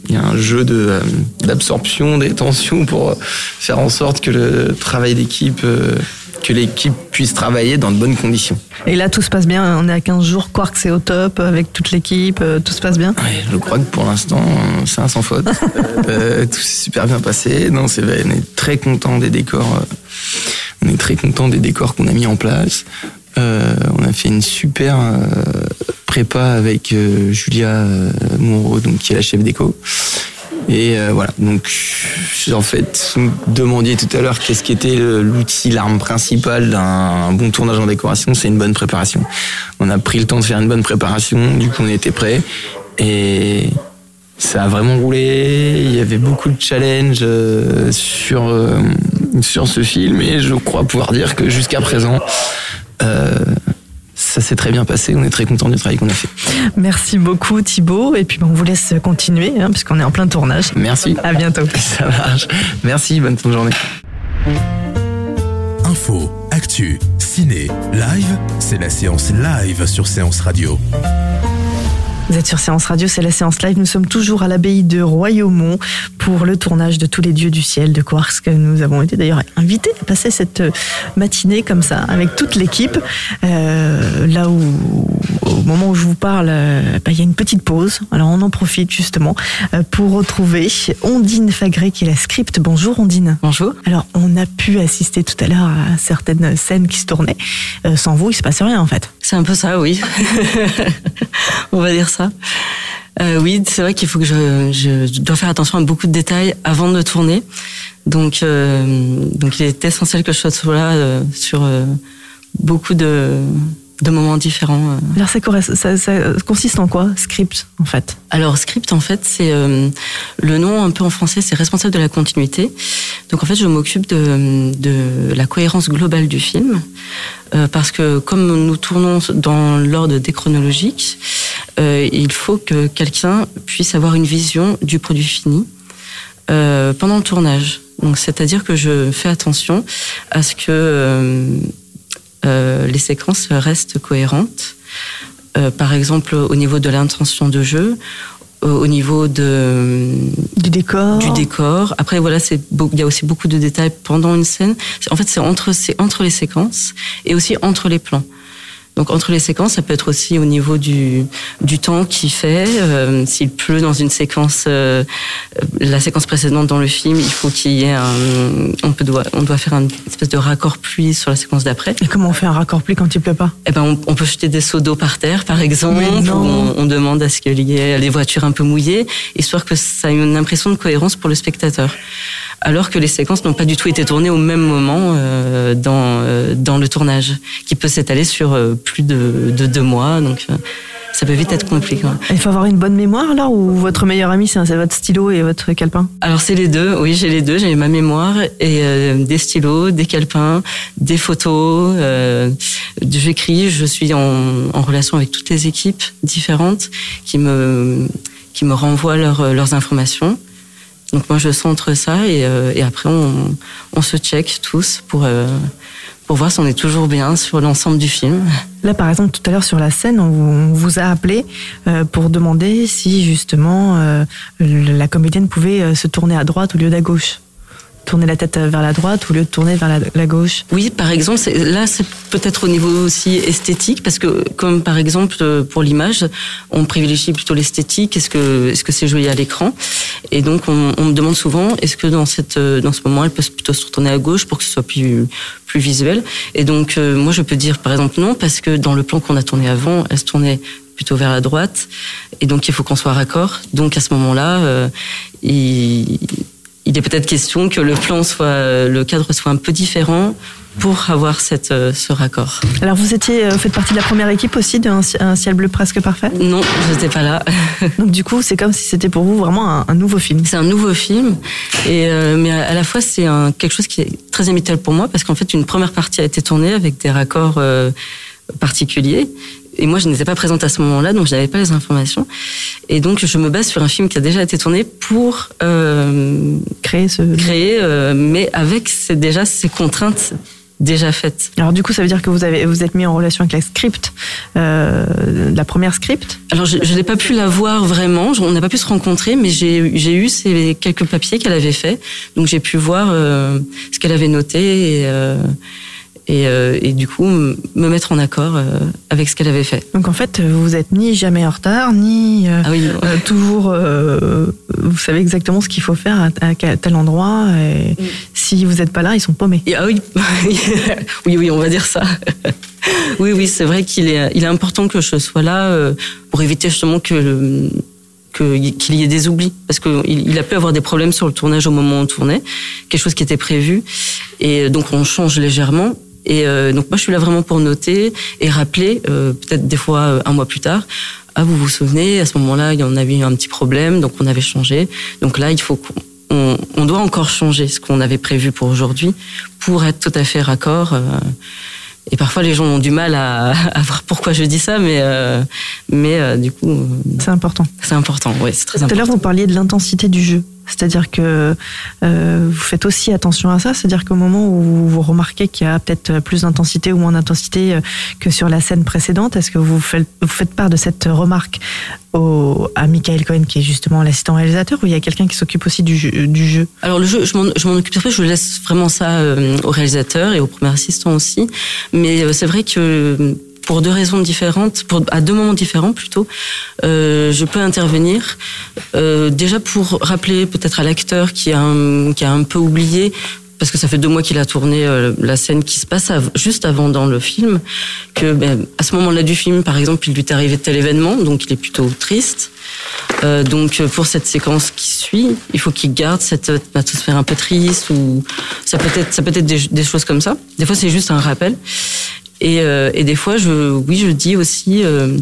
il y a un jeu de d'absorption des tensions pour faire en sorte que le travail d'équipe que l'équipe puisse travailler dans de bonnes conditions. Et là, tout se passe bien. On est à 15 jours. Quark, c'est au top avec toute l'équipe. Euh, tout se passe bien. Je crois que pour l'instant, c'est un sans faute. euh, tout s'est super bien passé. Non, c'est vrai. On est très content des décors. Euh, on est très content des décors qu'on a mis en place. Euh, on a fait une super euh, prépa avec Julia Monroe, donc qui est la chef d'éco. Et euh, voilà, donc en fait, vous me demandiez tout à l'heure qu'est-ce qui était l'outil, l'arme principale d'un bon tournage en décoration, c'est une bonne préparation. On a pris le temps de faire une bonne préparation, du coup on était prêt et ça a vraiment roulé. Il y avait beaucoup de challenges euh, sur euh, sur ce film et je crois pouvoir dire que jusqu'à présent. Euh, ça s'est très bien passé. On est très content du travail qu'on a fait. Merci beaucoup Thibaut. Et puis on vous laisse continuer hein, puisqu'on est en plein tournage. Merci. À bientôt. Ça marche. Merci. Bonne fin de journée. Info, actu, ciné, live, c'est la séance live sur Séance Radio. Vous êtes sur Séance Radio, c'est la séance live. Nous sommes toujours à l'abbaye de Royaumont pour le tournage de Tous les dieux du ciel de Quarks. Que nous avons été d'ailleurs invités à passer cette matinée comme ça avec toute l'équipe. Euh, là où au moment où je vous parle, euh, bah, il y a une petite pause. Alors on en profite justement euh, pour retrouver Ondine Fagré qui est la script. Bonjour Ondine. Bonjour. Alors on a pu assister tout à l'heure à certaines scènes qui se tournaient. Euh, sans vous, il se passe rien en fait. C'est un peu ça, oui. on va dire ça. Euh, oui, c'est vrai qu'il faut que je, je, dois faire attention à beaucoup de détails avant de tourner. Donc, euh, donc il est essentiel que je sois là euh, sur beaucoup de, de moments différents. euh. Alors ça, ça, ça consiste en quoi Script en fait? Alors script en fait c'est euh, le nom un peu en français c'est responsable de la continuité. Donc en fait je m'occupe de, de la cohérence globale du film euh, parce que comme nous tournons dans l'ordre déchronologique, euh, il faut que quelqu'un puisse avoir une vision du produit fini euh, pendant le tournage. Donc c'est-à-dire que je fais attention à ce que euh, euh, les séquences restent cohérentes. Euh, par exemple, au niveau de l'intention de jeu, au au niveau de du décor. Du décor. Après, voilà, c'est il y a aussi beaucoup de détails pendant une scène. En fait, c'est entre c'est entre les séquences et aussi entre les plans. Donc entre les séquences, ça peut être aussi au niveau du du temps qu'il fait. Euh, S'il pleut dans une séquence, euh, la séquence précédente dans le film, il faut qu'il y ait un. On peut doit on doit faire une espèce de raccord pluie sur la séquence d'après. Et comment on fait un raccord pluie quand il pleut pas? Eh ben, on, on peut jeter des seaux d'eau par terre, par exemple. On, on demande à ce qu'il y ait les voitures un peu mouillées, histoire que ça ait une impression de cohérence pour le spectateur. Alors que les séquences n'ont pas du tout été tournées au même moment euh, dans euh, dans le tournage, qui peut s'étaler sur euh, plus de, de deux mois. Donc, euh, ça peut vite être compliqué. Il faut avoir une bonne mémoire là ou votre meilleur ami c'est c'est votre stylo et votre calepin? Alors c'est les deux, oui j'ai les deux, j'ai ma mémoire et euh, des stylos, des calepins, des photos. Euh, J'écris, je suis en, en relation avec toutes les équipes différentes qui me qui me renvoient leurs leurs informations. Donc moi je centre ça et, euh, et après on, on se check tous pour euh, pour voir si on est toujours bien sur l'ensemble du film. Là, par exemple, tout à l'heure sur la scène, on vous, on vous a appelé euh, pour demander si justement euh, la comédienne pouvait euh, se tourner à droite au lieu d'à gauche. Tourner la tête vers la droite au lieu de tourner vers la, gauche. Oui, par exemple, là, c'est peut-être au niveau aussi esthétique, parce que comme par exemple euh, pour l'image, on privilégie plutôt l'esthétique. Est-ce que est-ce que c'est joli à l'écran? Et donc, on, me demande souvent, est-ce que dans cette euh, dans ce moment, elle peut plutôt se retourner à gauche pour que ce soit plus plus visuel? Et donc, euh, moi, je peux dire par exemple non, parce que dans le plan qu'on a tourné avant, elle se tournait plutôt vers la droite, et donc il faut qu'on soit raccord. Donc à ce moment-là, il il est peut-être question que le plan soit, le cadre soit un peu différent pour avoir cette, euh, ce raccord. Alors, vous étiez, euh, faites partie de la première équipe aussi d'un ci- un ciel bleu presque parfait? Non, j'étais pas là. Donc, du coup, c'est comme si c'était pour vous vraiment un, un nouveau film. C'est un nouveau film, et euh, mais à, à la fois c'est quelque chose qui est très habituel pour moi parce qu'en fait une première partie a été tournée avec des raccords euh, particuliers. Et moi, je n'étais pas présente à ce moment-là, donc je n'avais pas les informations. Et donc, je me base sur un film qui a déjà été tourné pour euh, créer ce créer, euh, mais avec c'est déjà ces contraintes déjà faites. Alors, du coup, ça veut dire que vous avez vous êtes mis en relation avec la script, euh, la première script? Alors, je, je n'ai pas pu la voir vraiment, on n'a pas pu se rencontrer, mais j'ai j'ai eu ces quelques papiers qu'elle avait fait, donc j'ai pu voir ce qu'elle avait noté et, et, euh, et du coup me mettre en accord euh, avec ce qu'elle avait fait. Donc en fait, vous êtes ni jamais en retard, ni euh, Ah oui, toujours. vous savez exactement ce qu'il faut faire à, tel endroit. Et si vous n'êtes pas là, ils sont paumés. Et ah oui, oui, oui, on va dire ça. oui, oui, c'est vrai qu'il est, il est important que je sois là pour éviter justement que le- qu'il y ait des oublis parce que il, il a pu avoir des problèmes sur le tournage au moment où on tournait, quelque chose qui était prévu et donc on change légèrement. Et euh, donc moi je suis là vraiment pour noter et rappeler euh, peut-être des fois euh, un mois plus tard. Ah vous vous souvenez à ce moment-là il y en avait eu un petit problème donc on avait changé. Donc là il faut qu'on on, doit encore changer ce qu'on avait prévu pour aujourd'hui pour être tout à fait raccord. et parfois, les gens ont du mal à, à voir pourquoi je dis ça, mais, euh, mais du coup. C'est important. C'est important, oui, c'est très Tout à l'heure, important. vous parliez de l'intensité du jeu. C'est-à-dire que euh, vous faites aussi attention à ça. C'est-à-dire qu'au moment où vous remarquez qu'il y a peut-être plus d'intensité ou moins d'intensité euh, que sur la scène précédente, est-ce que vous faites, part de cette remarque à Michael Cohen, qui est justement l'assistant réalisateur, ou il y a quelqu'un qui s'occupe aussi du jeu, Alors le jeu, je m'en, occupe très peu, je laisse vraiment ça euh, au réalisateur et au premier assistant aussi. Mais c'est vrai que pour deux raisons différentes, à deux moments différents plutôt, euh, je peux intervenir. Euh, déjà pour rappeler peut-être à l'acteur qui a un, qui a un peu oublié parce que ça fait deux mois qu'il a tourné euh, la scène qui se passe juste avant dans le film, que ben, à ce moment-là du film, par exemple, il lui est arrivé tel événement, donc il est plutôt triste. Donc pour cette séquence qui suit, il faut qu'il garde cette atmosphère un peu triste ou ça peut être ça peut être des choses comme ça. Des fois c'est juste un rappel. Et, euh, et, des fois je oui je dis aussi euh,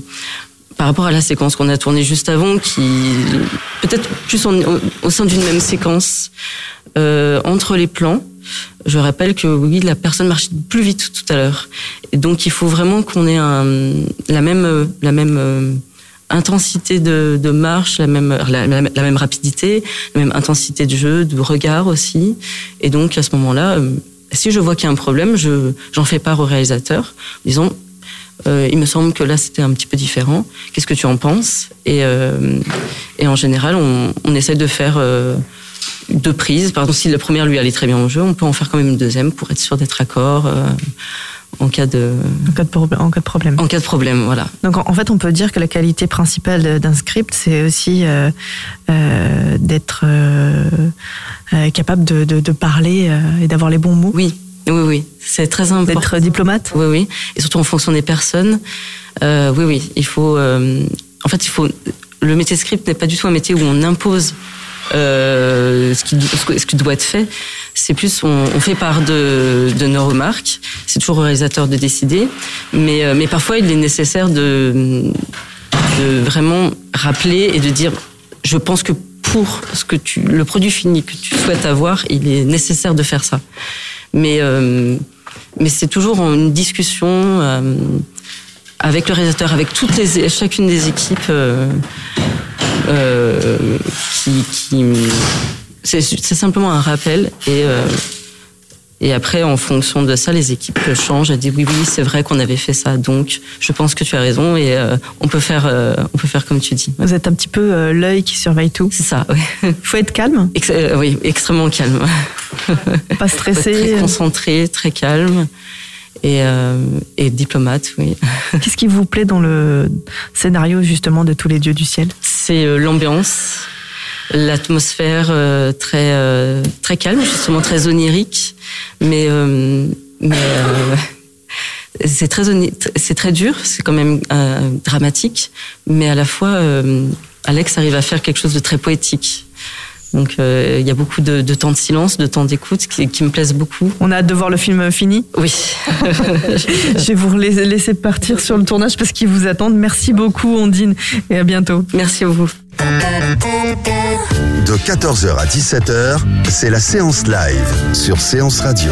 par rapport à la séquence qu'on a tournée juste avant, qui peut-être plus au, sein d'une même séquence euh, entre les plans. Je rappelle que oui, la personne marche plus vite tout à l'heure, et donc il faut vraiment qu'on ait un, la même la même euh, intensité de, de, marche, la même la, même rapidité, la même intensité de jeu, de regard aussi. Et donc à ce moment-là, euh, si je vois qu'il y a un problème, je j'en fais part au réalisateur, disons euh, il me semble que là c'était un petit peu différent. Qu'est-ce que tu en penses? Et, euh, et en général, on, on essaie de faire euh, deux prises. Par exemple, si la première lui allait très bien au jeu, on peut en faire quand même une deuxième pour être sûr d'être d'accord. En cas de en cas de, en cas de problème. En cas de problème, voilà. Donc en fait, on peut dire que la qualité principale d'un script, c'est aussi euh, euh, d'être euh, capable de, de, de parler et d'avoir les bons mots. Oui, oui, oui, c'est très important. D'être diplomate. Oui, oui, et surtout en fonction des personnes. Oui, oui, il faut. En fait, il faut. Le métier de script n'est pas du tout un métier où on impose euh, ce, qui, doit être fait. C'est plus, on, fait part de, nos remarques. C'est toujours au réalisateur de décider, mais euh, parfois il est nécessaire de vraiment rappeler et de dire, je pense que pour ce que le produit fini que tu souhaites avoir, il est nécessaire de faire ça mais euh, c'est toujours une discussion avec le réalisateur, avec chacune des équipes qui, qui c'est simplement un rappel et et après, en fonction de ça, les équipes changent. Elles disent oui, oui, c'est vrai qu'on avait fait ça. Donc, je pense que tu as raison et euh, on peut faire, euh, on peut faire comme tu dis. Vous êtes un petit peu euh, l'œil qui surveille tout. C'est ça. Oui. Faut être calme. Ex oui, extrêmement calme. Pas stressé. très concentré, très calme. Et, et diplomate, oui. Qu'est-ce qui vous plaît dans le scénario justement de Tous les dieux du ciel? C'est l'ambiance, l'atmosphère euh, très euh, très calme, justement très onirique, mais euh, mais c'est très c'est très dur, c'est quand même dramatique, mais à la fois Alex arrive à faire quelque chose de très poétique. Donc il y a beaucoup de, de, temps de silence, de temps d'écoute qui, qui, me plaisent beaucoup. On a hâte de voir le film fini. Oui. Je vais vous laisser partir sur le tournage parce qu'ils vous attendent. Merci beaucoup Ondine et à bientôt. Merci à vous. De 14h à 17h, c'est la séance live sur Séance Radio.